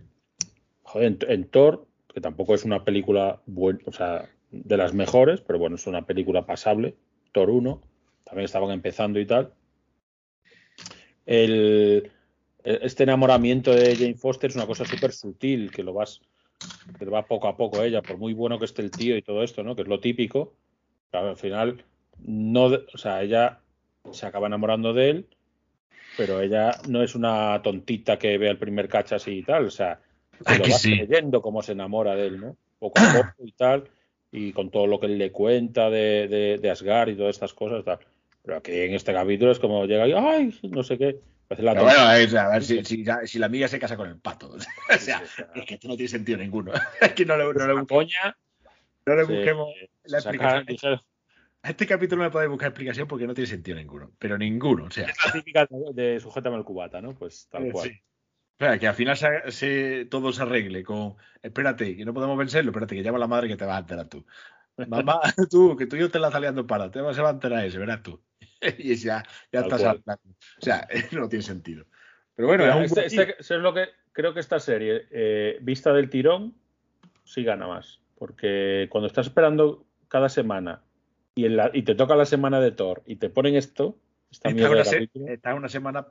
Joder, en, Thor, que tampoco es una película buena, o sea, de las mejores, pero bueno, es una película pasable. Thor 1, también estaban empezando y tal el, este enamoramiento de Jane Foster es una cosa súper sutil, que lo vas, que va poco a poco ella, por muy bueno que esté el tío y todo esto, ¿no? Que es lo típico. al final, no, o sea, ella se acaba enamorando de él, pero ella no es una tontita que ve el primer cachas y tal, o sea, se lo va creyendo cómo se enamora de él, ¿no? Poco a poco y tal, y con todo lo que él le cuenta de, de, de Asgard y todas estas cosas, tal. Pero aquí en este capítulo es como llega y, ay, no sé qué. La bueno, a ver si, si, si, la amiga se casa con el pato. o sea, es que esto no tiene sentido ninguno. es que no le, no le, coña, no le busquemos la explicación. A este capítulo no le podéis buscar explicación porque no tiene sentido ninguno. Pero ninguno. O sea. Es la típica de sujétame el cubata, ¿no? Pues tal cual. Sí. Espera, que al final se, todo se arregle con. Espérate, que no podemos vencerlo. Espérate, que llama a la madre que te vas a enterar tú. Mamá, tú, que tú y yo te la saliendo para. Te vas a enterar ese, verás tú. y ya, ya estás hablando. O sea, no tiene sentido. Pero bueno, este, este, es lo que creo que esta serie, eh, vista del tirón, sí gana más. Porque cuando estás esperando cada semana y, en la, y te toca la semana de Thor y te ponen esto, está, una, está una semana.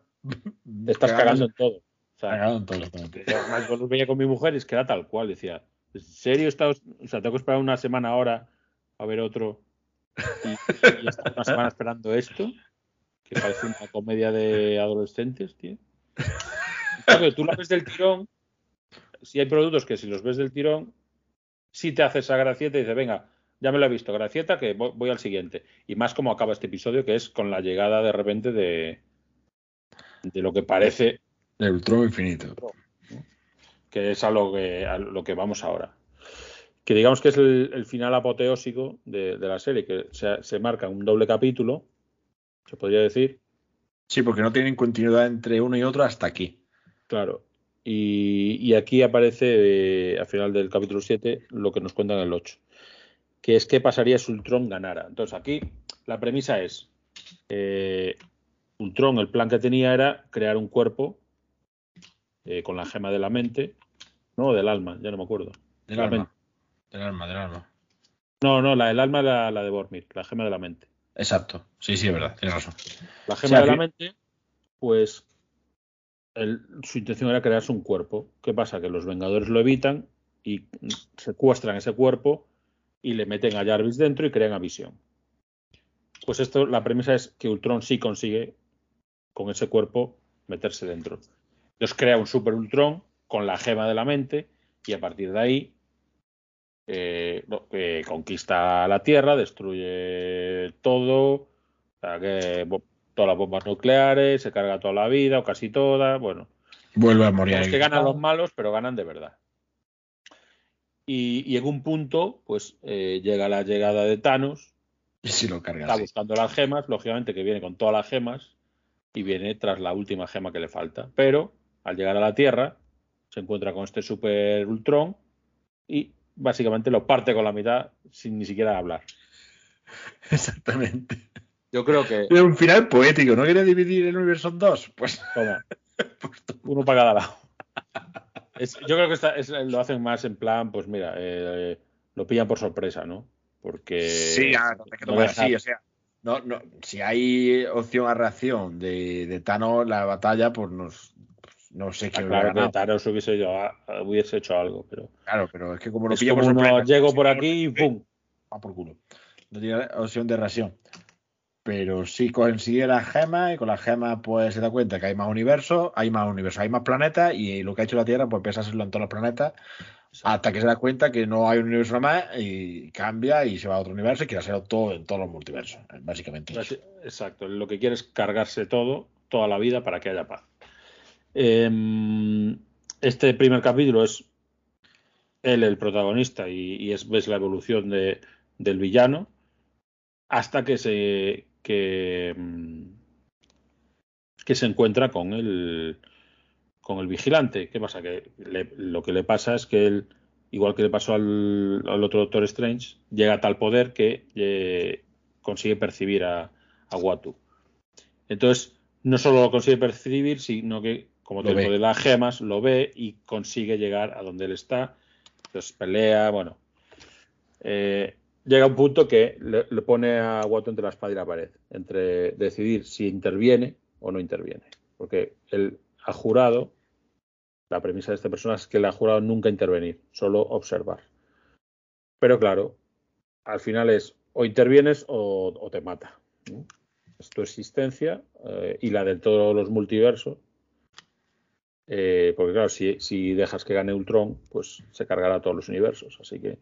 Te estás cagando en todo. O sea, cagando en todo. Además, cuando veía con mi mujer es que era tal cual. Decía, ¿en serio? Está, o sea, tengo que esperar una semana ahora a ver otro y, y una semana esperando esto, que parece una comedia de adolescentes, tío. Claro, tú lo ves del tirón, si hay productos que si los ves del tirón, si te haces esa gracieta y dices, venga, ya me lo he visto, gracieta, que voy, al siguiente. Y más como acaba este episodio, que es con la llegada de repente de, de lo que parece... El Ultron infinito. Que es a lo que, a lo que vamos ahora que digamos que es el, final apoteósico de, la serie, que se, marca un doble capítulo, se podría decir. Sí, porque no tienen continuidad entre uno y otro hasta aquí. Claro. Y, aquí aparece, eh, al final del capítulo 7, lo que nos cuentan en el 8, que es qué pasaría si Ultron ganara. Entonces aquí la premisa es, eh, Ultron, el plan que tenía era crear un cuerpo eh, con la gema de la mente, no, del alma, ya no me acuerdo. Del alma. Del alma, del alma. No, no, la del alma la, la de Bormir, la gema de la mente. Exacto. Sí, sí, es verdad, tienes razón. La gema de la mente, pues su intención era crearse un cuerpo. ¿Qué pasa? Que los Vengadores lo evitan y secuestran ese cuerpo y le meten a Jarvis dentro y crean a Visión. Pues esto, la premisa es que Ultron sí consigue con ese cuerpo meterse dentro. Entonces crea un Super Ultron con la gema de la mente y a partir de ahí eh, conquista la Tierra, destruye todo, que, todas las bombas nucleares, se carga toda la vida o casi toda, bueno. Vuelve a morir. Es que ganan los malos, pero ganan de verdad. Y, en un punto, pues eh, llega la llegada de Thanos. Y si lo carga. Está buscando las gemas, lógicamente que viene con todas las gemas y viene tras la última gema que le falta. Pero al llegar a la Tierra, se encuentra con este Super Ultron y básicamente lo parte con la mitad sin ni siquiera hablar. Exactamente. Yo creo que. Es un final poético, ¿no quiere dividir el universo en dos? Pues. pues uno para cada lado. yo creo que lo hacen más en plan, pues mira, eh, lo pillan por sorpresa, ¿no? Porque. Sí, ah, no, que no así, o sea. No, no, si hay opción a reacción de, de Thanos, la batalla, pues nos, no sé qué Claro que Thanos hubiese, yo, hubiese hecho algo, pero. Claro, pero es que como lo pillo por llego por aquí y ¡pum! Va por culo. No tiene opción de reacción. pero sí consigue las gemas y con las gemas pues se da cuenta que hay más universos, hay más universos, hay más planetas y lo que ha hecho la Tierra pues empieza a hacerlo en todos los planetas hasta que se da cuenta que no hay un universo más y cambia y se va a otro universo y quiere hacerlo todo en todos los multiversos, básicamente. Exacto, lo que quiere es cargarse todo, toda la vida para que haya paz. Em, este primer capítulo es él el protagonista y, es ves la evolución de, del villano hasta que se que, mm, que se encuentra con el con el vigilante. ¿Qué pasa? Que lo que le pasa es que él, igual que le pasó al, otro Doctor Strange, llega a tal poder que eh, consigue percibir a, a, Watu. Entonces, no solo lo consigue percibir, sino que, como te de las gemas, lo ve y consigue llegar a donde él está. Entonces pelea, bueno. Eh, llega un punto que le, le, pone a Watu entre la espada y la pared, entre decidir si interviene o no interviene. Porque él ha jurado, la premisa de esta persona es que le ha jurado nunca intervenir, solo observar. Pero claro, al final es o intervienes o, te mata. Es tu existencia eh, y la de todos los multiversos. Eh, porque claro, si, dejas que gane Ultron, pues se cargará todos los universos. Así que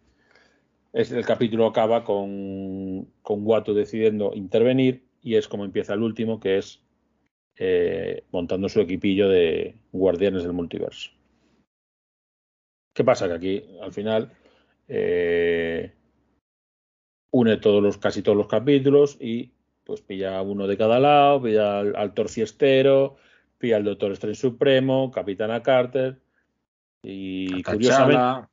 el capítulo acaba con, con decidiendo intervenir y es como empieza el último, que es eh, montando su equipillo de guardianes del multiverso. ¿Qué pasa? Que aquí, al final, eh, une todos los, casi todos los capítulos y pues pilla uno de cada lado, pilla al torciestero, pilla al Doctor Strange Supremo, Capitana Carter y curiosamente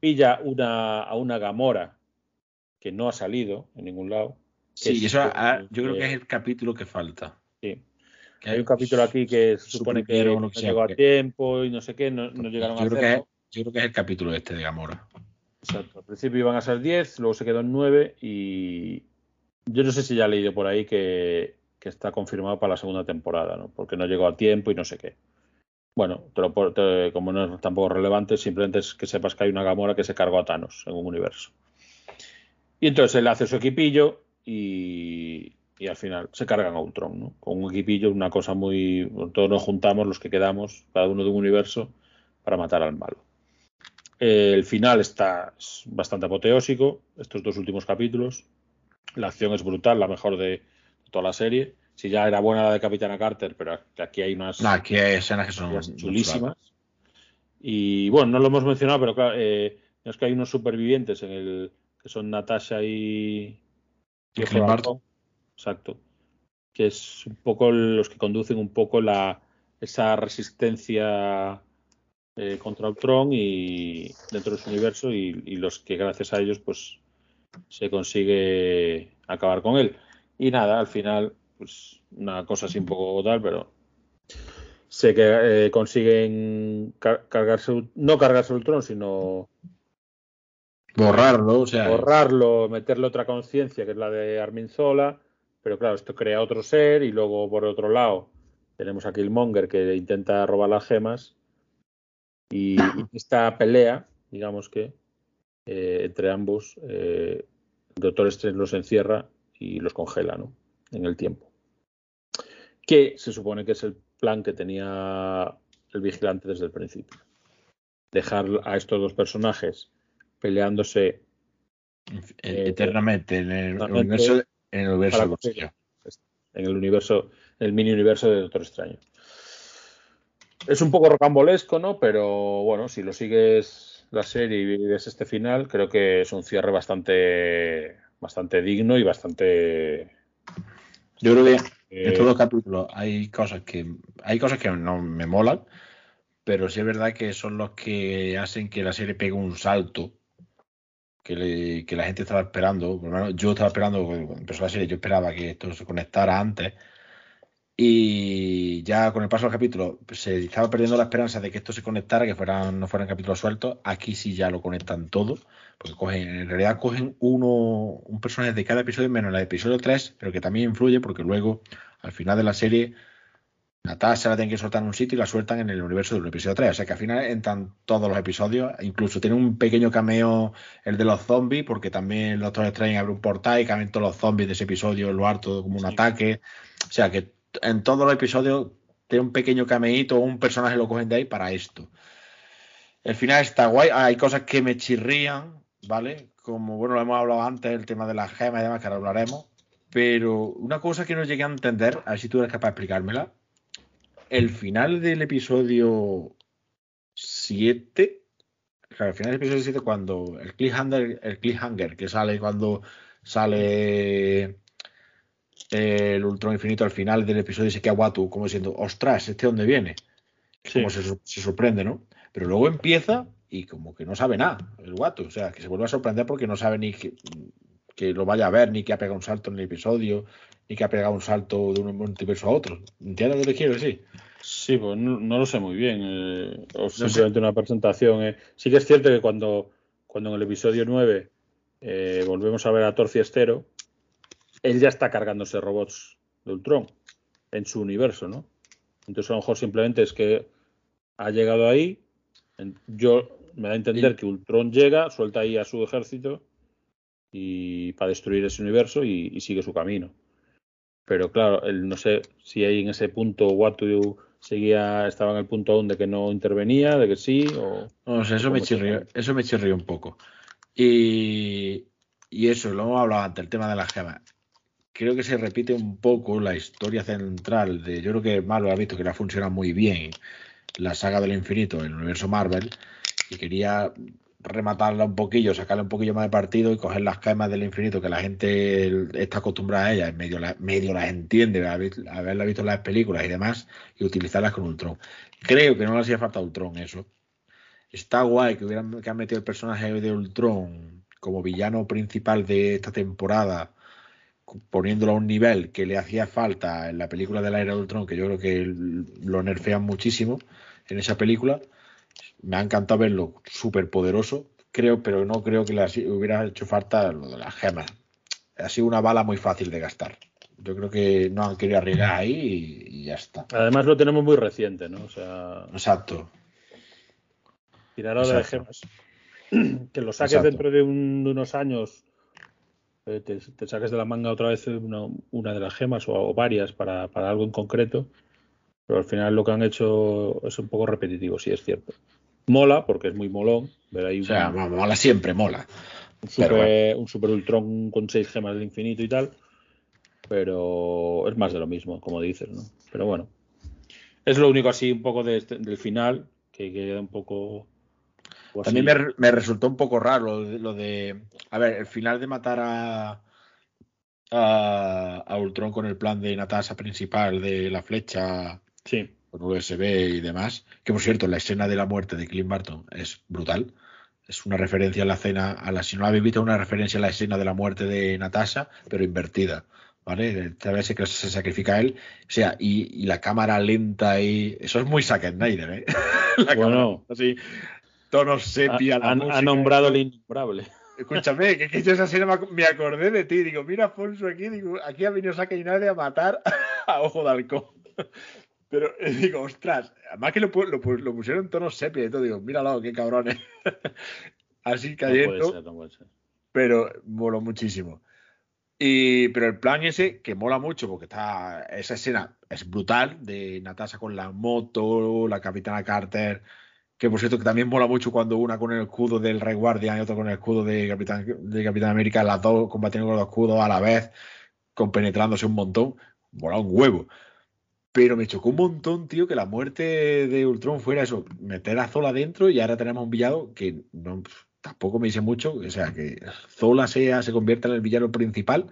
pilla una, a una Gamora que no ha salido en ningún lado. Sí, eso ah, yo creo que es el capítulo que falta. Sí. hay un capítulo aquí que se supone que no llegó a tiempo y no sé qué, no, llegaron a hacerlo. yo creo que es el capítulo este de Gamora. Exacto. Al principio iban a ser 10, luego se quedó en 9 y yo no sé si ya he leído por ahí que, está confirmado para la segunda temporada, ¿no? Porque no llegó a tiempo y no sé qué. Bueno, como no es tampoco relevante, simplemente es que sepas que hay una Gamora que se cargó a Thanos en un universo. Y entonces él hace su equipillo y, y al final se cargan a Ultron, ¿no? Con un equipillo, una cosa muy. Todos nos juntamos, los que quedamos, cada uno de un universo, para matar al malo. El final está bastante apoteósico, estos dos últimos capítulos. La acción es brutal, la mejor de toda la serie. Si ya era buena la de Capitana Carter, pero aquí hay unas. No, aquí hay escenas que son chulísimas. Y bueno, no lo hemos mencionado, pero claro, eh, es que hay unos supervivientes en el que son Natasha y. y exacto. Que es un poco los que conducen un poco la, esa resistencia eh, contra Ultron y dentro de su universo y, los que gracias a ellos pues se consigue acabar con él. Y nada, al final, pues una cosa así un poco tal, pero sé que eh, consiguen cargarse, no cargarse Ultron, sino borrarlo, o sea, borrarlo, meterle otra conciencia que es la de Armin Zola pero claro, esto crea otro ser y luego por otro lado tenemos a Killmonger que intenta robar las gemas y, esta pelea, digamos que eh, entre ambos, eh, el Doctor Strange los encierra y los congela ¿no? en el tiempo. Que se supone que es el plan que tenía el vigilante desde el principio. Dejar a estos dos personajes peleándose eh, eternamente en el universo en el universo En el universo, el mini universo de Doctor Extraño. Es un poco rocambolesco, ¿no? Pero bueno, si lo sigues la serie y ves este final, creo que es un cierre bastante, bastante digno y bastante. Yo creo que en todos los capítulos hay cosas que hay cosas que no me molan, pero sí es verdad que son los que hacen que la serie pegue un salto que, la gente estaba esperando, por lo menos yo estaba esperando, cuando empezó la serie, yo esperaba que esto se conectara antes. Y ya con el paso del capítulo pues, se estaba perdiendo la esperanza de que esto se conectara, que fueran, no fueran capítulos sueltos. Aquí sí ya lo conectan todo, porque cogen, en realidad cogen uno, un personaje de cada episodio, menos el episodio 3, pero que también influye porque luego, al final de la serie, Natasha la tienen que soltar en un sitio y la sueltan en el universo del episodio 3. O sea que al final entran todos los episodios. Incluso tiene un pequeño cameo el de los zombies, porque también el Doctor Strange abre un portal y cambian todos los zombies de ese episodio, lo harto como un ataque. O sea que en todos los episodios tiene un pequeño cameíto, un personaje lo cogen de ahí para esto. El final está guay. Hay cosas que me chirrían, ¿vale? Como, bueno, lo hemos hablado antes, el tema de las gemas y demás, que ahora hablaremos. Pero una cosa que no llegué a entender, a ver si tú eres capaz de explicármela el final del episodio 7, claro, el final del episodio 7 cuando el cliffhanger, el cliffhanger que sale cuando sale el Ultron Infinito al final del episodio se queda Watu como diciendo, ostras, ¿este dónde viene? Como se, sorprende, ¿no? Pero luego empieza y como que no sabe nada el Watu, o sea, que se vuelve a sorprender porque no sabe ni que, que lo vaya a ver, ni que ha pegado un salto en el episodio, y que ha pegado un salto de un multiverso a otro. ¿Entiendes lo que quiero decir? Sí, pues no, lo sé muy bien. Eh, o simplemente una presentación. Eh. Sí que es cierto que cuando, cuando en el episodio 9 eh, volvemos a ver a Thor Estero, él ya está cargándose robots de Ultron en su universo, ¿no? Entonces a lo mejor simplemente es que ha llegado ahí. Yo me da a entender que Ultron llega, suelta ahí a su ejército y para destruir ese universo y sigue su camino pero claro, no sé si ahí en ese punto Watu seguía, estaba en el punto donde que no intervenía, de que sí, o... No sé, eso me chirrió, eso me chirrió un poco. Y, y eso, lo hemos hablado antes, el tema de las gemas. Creo que se repite un poco la historia central de, yo creo que Marvel ha visto que la funciona muy bien la saga del infinito en el universo Marvel y quería rematarla un poquillo, sacarle un poquillo más de partido y coger las gemas del infinito que la gente está acostumbrada a ellas, medio, la, las entiende, haberla visto en las películas y demás, y utilizarlas con Ultron. Creo que no le hacía falta Ultron eso. Está guay que hubieran que han metido el personaje de Ultron como villano principal de esta temporada, poniéndolo a un nivel que le hacía falta en la película de la era de Ultron, que yo creo que lo nerfean muchísimo en esa película me ha encantado verlo súper poderoso, creo, pero no creo que le hubiera hecho falta lo de las gemas. Ha sido una bala muy fácil de gastar. Yo creo que no han querido arriesgar ahí y, ya está. Además lo tenemos muy reciente, ¿no? O sea, Exacto. Tirar ahora de gemas. Que lo saques dentro de, unos años, eh, te, saques de la manga otra vez una, de las gemas o, varias para, para algo en concreto. Pero al final lo que han hecho es un poco repetitivo, sí es cierto mola, porque es muy molón. Ver ahí o sea, mola siempre, mola. Un super, un super Ultron con seis gemas del infinito y tal. Pero es más de lo mismo, como dices, ¿no? Pero bueno. Es lo único así un poco de este, del final, que queda un poco... También me, me, resultó un poco raro lo de, A ver, el final de matar a, a, a Ultron con el plan de Natasha principal de la flecha. Sí con USB y demás. Que por cierto, la escena de la muerte de Clint Barton es brutal. Es una referencia a la escena, a la, si no la habéis visto, una referencia a la escena de la muerte de Natasha, pero invertida. ¿Vale? Esta vez que se sacrifica él. O sea, y, la cámara lenta y. Eso es muy Zack Snyder, ¿eh? la bueno, así. Tonos sepia. Ha, ha nombrado el innombrable. Escúchame, que, que yo esa escena me acordé de ti. Digo, mira, Alfonso aquí, digo, aquí ha venido Snyder a matar a Ojo de Halcón. Pero digo, ostras, además que lo, lo, lo pusieron en tono sepia y todo, digo, míralo, qué cabrones. Así cayendo. No puede ser, Pero moló muchísimo. Y, pero el plan ese, que mola mucho, porque está. Esa escena es brutal, de Natasha con la moto, la capitana Carter, que por cierto que también mola mucho cuando una con el escudo del Rey Guardian y otra con el escudo de Capitán, de Capitán América, las dos combatiendo con los escudos a la vez, compenetrándose un montón. Mola un huevo. Pero me chocó un montón, tío, que la muerte de Ultron fuera eso, meter a Zola dentro y ahora tenemos un villano que no, tampoco me dice mucho. O sea, que Zola sea, se convierta en el villano principal.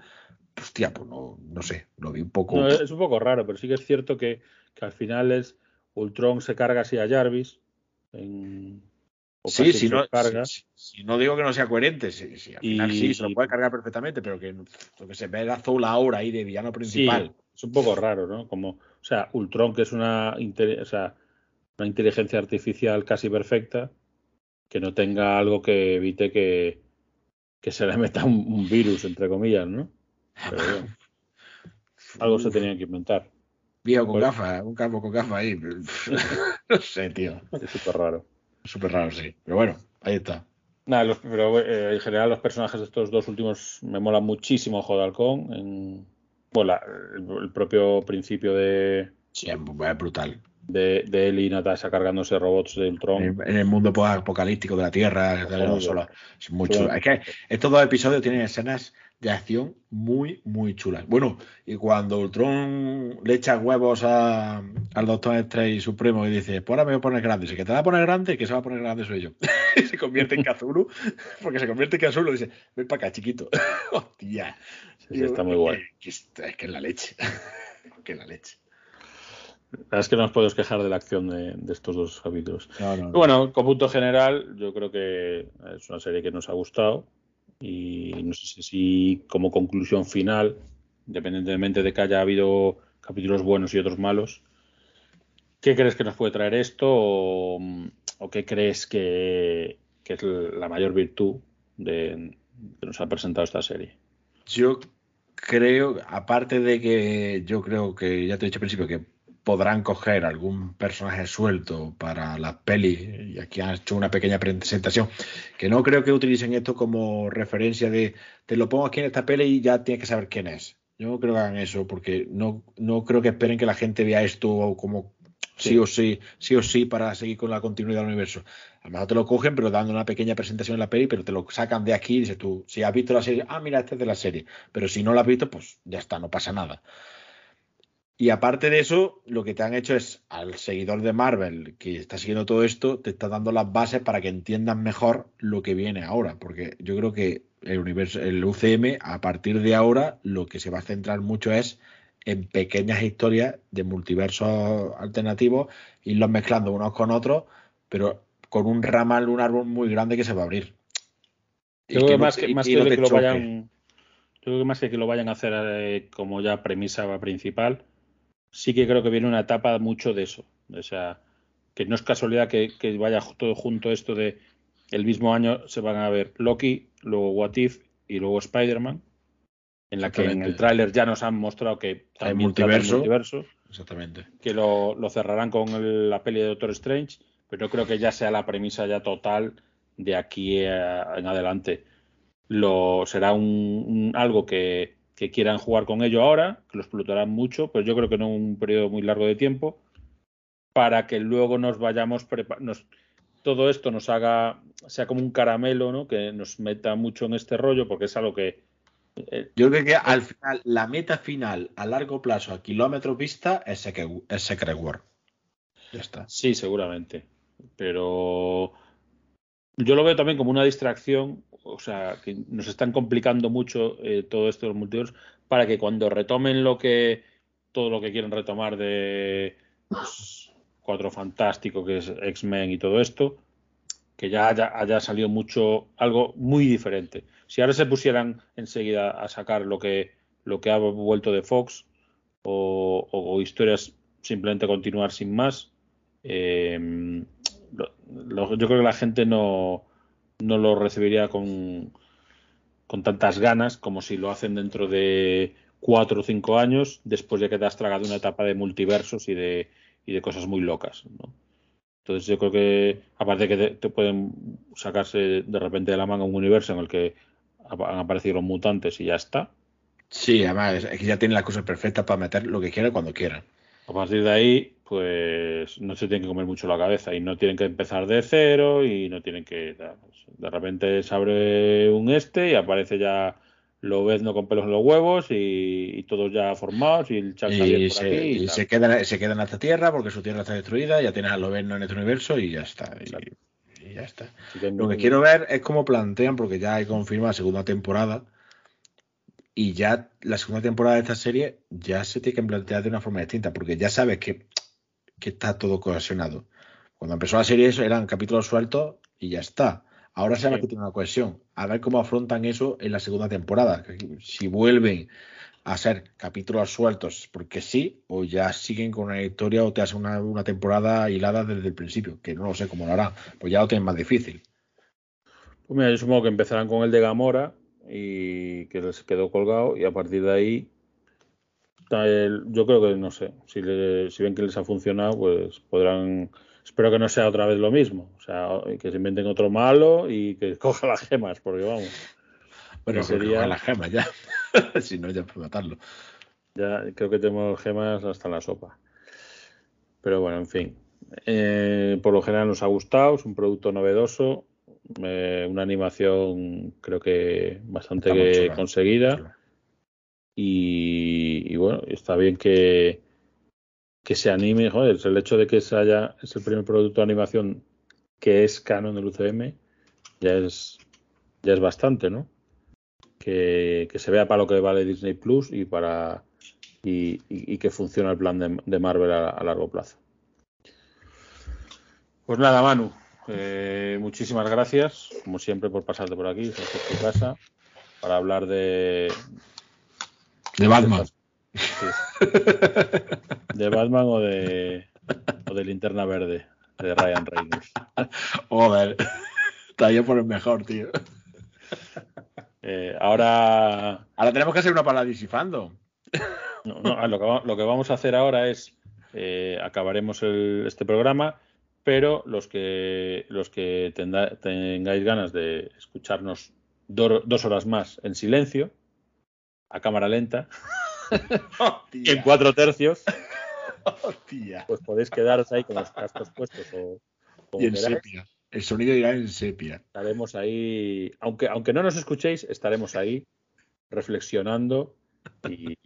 Hostia, pues no, no sé, lo vi un poco. es un poco raro, pero sí que es cierto que, al final es Ultron se carga así a Jarvis. Sí, si no, Si, no digo que no sea coherente, sí, al final sí, se lo puede cargar perfectamente, pero que, que se ve a Zola ahora ahí de villano principal. es un poco raro, ¿no? Como o sea, Ultron, que es una, una inteligencia artificial casi perfecta, que no tenga algo que evite que, se le meta un, virus, entre comillas, ¿no? Pero algo se tenía que inventar. Viejo con gafas, un calvo con gafas ahí. no sé, tío. Es súper raro. Súper raro, sí. Pero bueno, ahí está. Nada, los- pero eh, en general los personajes de estos dos últimos me molan muchísimo Ojo de Halcón. En, bueno, la- el, el propio principio de, Sí, es brutal. de, de él y Natasha cargándose robots de Ultron. En, en el mundo apocalíptico de la Tierra, sale Joder. solo. Es chulo. Es que estos dos episodios tienen escenas de acción muy, muy chulas. Bueno, y cuando Ultron le echa huevos a- al Doctor Strange Supremo y dice, pues ahora me voy a poner grande. Dice, que te va a poner grande, que se va a poner grande soy yo. y se convierte en Kazulu, porque se convierte en Kazulu y dice, ven para acá, chiquito. Hostia. Sí, sí, está muy guay. Es que es la leche. que es la leche. La verdad es que no nos podemos quejar de la acción de, de estos dos capítulos. No, no, no. Bueno, con punto general, yo creo que es una serie que nos ha gustado y no sé si, como conclusión final, independientemente de que haya habido capítulos buenos y otros malos, ¿qué crees que nos puede traer esto o, o qué crees que, que es la mayor virtud de, que nos ha presentado esta serie? Yo creo, aparte de que yo creo que, ya te he dicho al principio, que podrán coger algún personaje suelto para las pelis, y aquí han hecho una pequeña presentación, que no creo que utilicen esto como referencia de te lo pongo aquí en esta peli y ya tienes que saber quién es. Yo no creo que hagan eso, porque no, no creo que esperen que la gente vea esto como sí, Sí. o sí, sí o sí para seguir con la continuidad del universo. A lo mejor te lo cogen, pero dando una pequeña presentación en la peli, pero te lo sacan de aquí y dices tú, si has visto la serie, ah, mira, este es de la serie. Pero si no la has visto, pues ya está, no pasa nada. Y aparte de eso, lo que te han hecho es al seguidor de Marvel que está siguiendo todo esto, te está dando las bases para que entiendan mejor lo que viene ahora. Porque yo creo que el universo, el UCM, a partir de ahora, lo que se va a centrar mucho es en pequeñas historias de multiversos alternativos, irlos mezclando unos con otros, pero con un ramal, un árbol muy grande que se va a abrir. Yo creo que más que, más lo vayan, yo creo que más que que lo vayan a hacer eh, como ya premisa principal, sí que creo que viene una etapa mucho de eso. O sea, que no es casualidad que, que vaya todo junto esto de el mismo año se van a ver Loki, luego What If y luego Spider-Man, en la que en el tráiler ya nos han mostrado que Hay multiverso. multiverso Exactamente. que lo, lo cerrarán con el- la peli de Doctor Strange, pero no creo que ya sea la premisa ya total de aquí a- en adelante. Lo, será un, un- algo que, que quieran jugar con ello ahora, que lo explotarán mucho, pero yo creo que no un periodo muy largo de tiempo, para que luego nos vayamos nos todo esto nos haga, sea como un caramelo, ¿no? Que nos meta mucho en este rollo, porque es algo que eh, Yo creo que al final, la meta final a largo plazo, a kilómetros vista, es Secret, es Secret War. Ya está. Sí, seguramente. Pero yo lo veo también como una distracción, o sea, que nos están complicando mucho eh, todo esto de los multiversos para que cuando retomen lo que todo lo que quieren retomar de pues, Cuatro Fantástico, que es X-Men y todo esto, que ya haya, haya salido mucho, algo muy diferente. Si ahora se pusieran enseguida a sacar lo que, lo que ha vuelto de Fox o, historias simplemente continuar sin más, eh, yo creo que la gente no, no lo recibiría con, con tantas ganas como si lo hacen dentro de cuatro o cinco años, después de que te has tragado una etapa de multiversos y de, y de cosas muy locas. ¿no? Entonces yo creo que, aparte que te, te pueden sacarse de repente de la manga un universo en el que han aparecido los mutantes y ya está. Sí, además, es que ya tienen las cosas perfectas para meter lo que quieran cuando quieran. A partir de ahí, pues no se tienen que comer mucho la cabeza y no tienen que empezar de cero y no tienen que... De repente se abre un este y aparece ya Lobezno con pelos en los huevos y, y todos ya formados y el Chuck Y, por se, aquí. y se quedan, se quedan en esta tierra porque su tierra está destruida, ya tienes a Loverno en este universo y ya está. Y, ya está. Lo que quiero ver es cómo plantean, porque ya hay confirmada segunda temporada. Y ya la segunda temporada de esta serie ya se tiene que plantear de una forma distinta, porque ya sabes que, que está todo cohesionado. Cuando empezó la serie eso eran capítulos sueltos y ya está. Ahora sabes Sí. que tiene una cohesión. A ver cómo afrontan eso en la segunda temporada. Si vuelven a ser capítulos sueltos porque sí, o ya siguen con una historia o te hacen una, una temporada hilada desde el principio, que no lo sé cómo lo harán. Pues ya lo tienen más difícil. Pues mira, yo supongo que empezarán con el de Gamora y que les quedó colgado y a partir de ahí yo creo que no sé, si, si ven que les ha funcionado, pues podrán. Espero que no sea otra vez lo mismo. O sea, que se inventen otro malo y que coja las gemas, porque vamos. Bueno, sería las gemas ya. si no, ya puedo matarlo. Ya creo que tenemos gemas hasta en la sopa. Pero bueno, en fin. Eh, por lo general nos ha gustado, es un producto novedoso, eh, una animación creo que bastante conseguida. Y, bueno, está bien que, que se anime, joder, el hecho de que se haya, es el primer producto de animación que es canon del UCM, ya es, ya es bastante, ¿no? Que, se vea para lo que vale Disney Plus y para y, que funciona el plan de, Marvel a, largo plazo. Pues nada, Manu, eh, muchísimas gracias, como siempre, por pasarte por aquí, por tu casa, para hablar de, de Batman. De Batman o de, o de Linterna Verde, de Ryan Reynolds. Joder, yo por el mejor, tío. Eh, ahora. Ahora tenemos que hacer una para disifando. No, no, lo, que, vamos a hacer ahora es. Eh, acabaremos este programa, pero los que, los que tengáis ganas de escucharnos dos horas más en silencio, a cámara lenta, en cuatro tercios, pues podéis quedaros ahí con los cascos puestos o y en sepia. El sonido irá en sepia. Estaremos ahí, aunque, aunque no nos escuchéis, estaremos ahí reflexionando y,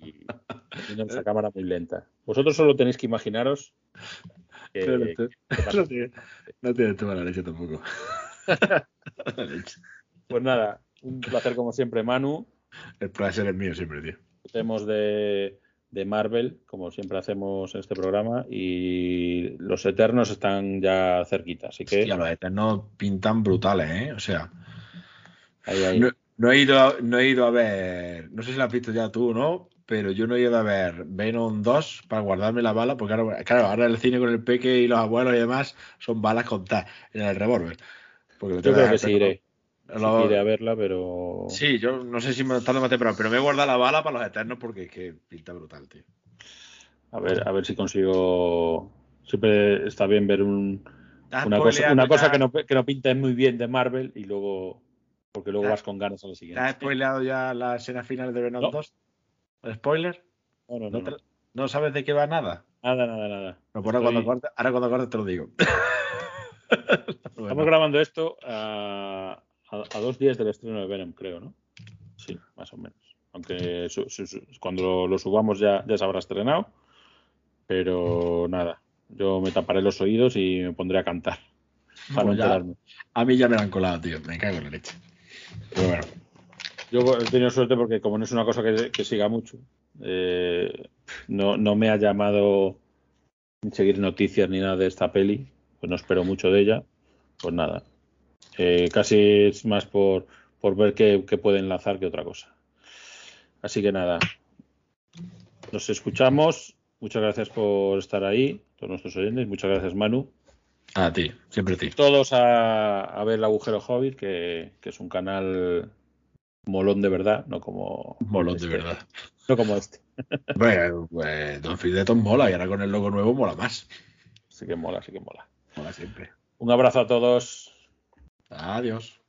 teniendo nuestra cámara muy lenta. Vosotros solo tenéis que imaginaros que, no, tiene, toda la leche tampoco. pues nada, un placer como siempre, Manu. El placer es mío siempre, tío. Hacemos de, Marvel, como siempre hacemos en este programa, y los Eternos están ya cerquita, así que... los Eternos pintan brutales, ¿eh? O sea... No, he ido a, no he ido a ver, no sé si lo has visto ya tú, ¿no? Pero yo no he ido a ver Venom 2 para guardarme la bala, porque ahora, claro, ahora el cine con el peque y los abuelos y demás son balas contadas en el revólver. yo creo que sí iré a verla, pero. Sí, yo no sé si me está demasiado temprano, pero me he guardado la bala para los eternos porque es que pinta brutal, tío. A ver, a ver si consigo. Siempre está bien ver un, una cosa, una cosa que, no, que no pinta muy bien de Marvel y luego. Porque luego vas con ganas a lo siguiente. ¿Te has spoileado ya la escena final de Venom 2? ¿Spoiler? No, no, no, sabes de qué va nada? Nada, nada, nada. ahora, cuando corte, ahora cuando corte te lo digo. Estamos grabando esto a, a, dos días del estreno de Venom, creo, ¿no? Sí, más o menos. Aunque cuando lo, subamos ya, ya se habrá estrenado. Pero nada, yo me taparé los oídos y me pondré a cantar. Para a mí ya me lo han colado, tío. Me cago en la leche. Pero bueno. Yo he tenido suerte porque como no es una cosa que, siga mucho, eh, no, no me ha llamado seguir noticias ni nada de esta peli, pues no espero mucho de ella. Pues nada, eh, casi es más por, por ver qué, puede enlazar que otra cosa. Así que nada, nos escuchamos. Muchas gracias por estar ahí, todos nuestros oyentes. Muchas gracias, Manu. A ti, siempre a ti. Todos a, ver el agujero Hobbit, que, es un canal molón de verdad, no como. Molón de este. verdad. No como este. Bueno, pues Don Fideton mola y ahora con el logo nuevo mola más. Sí que mola, sí que mola. Mola siempre. Un abrazo a todos. Adiós.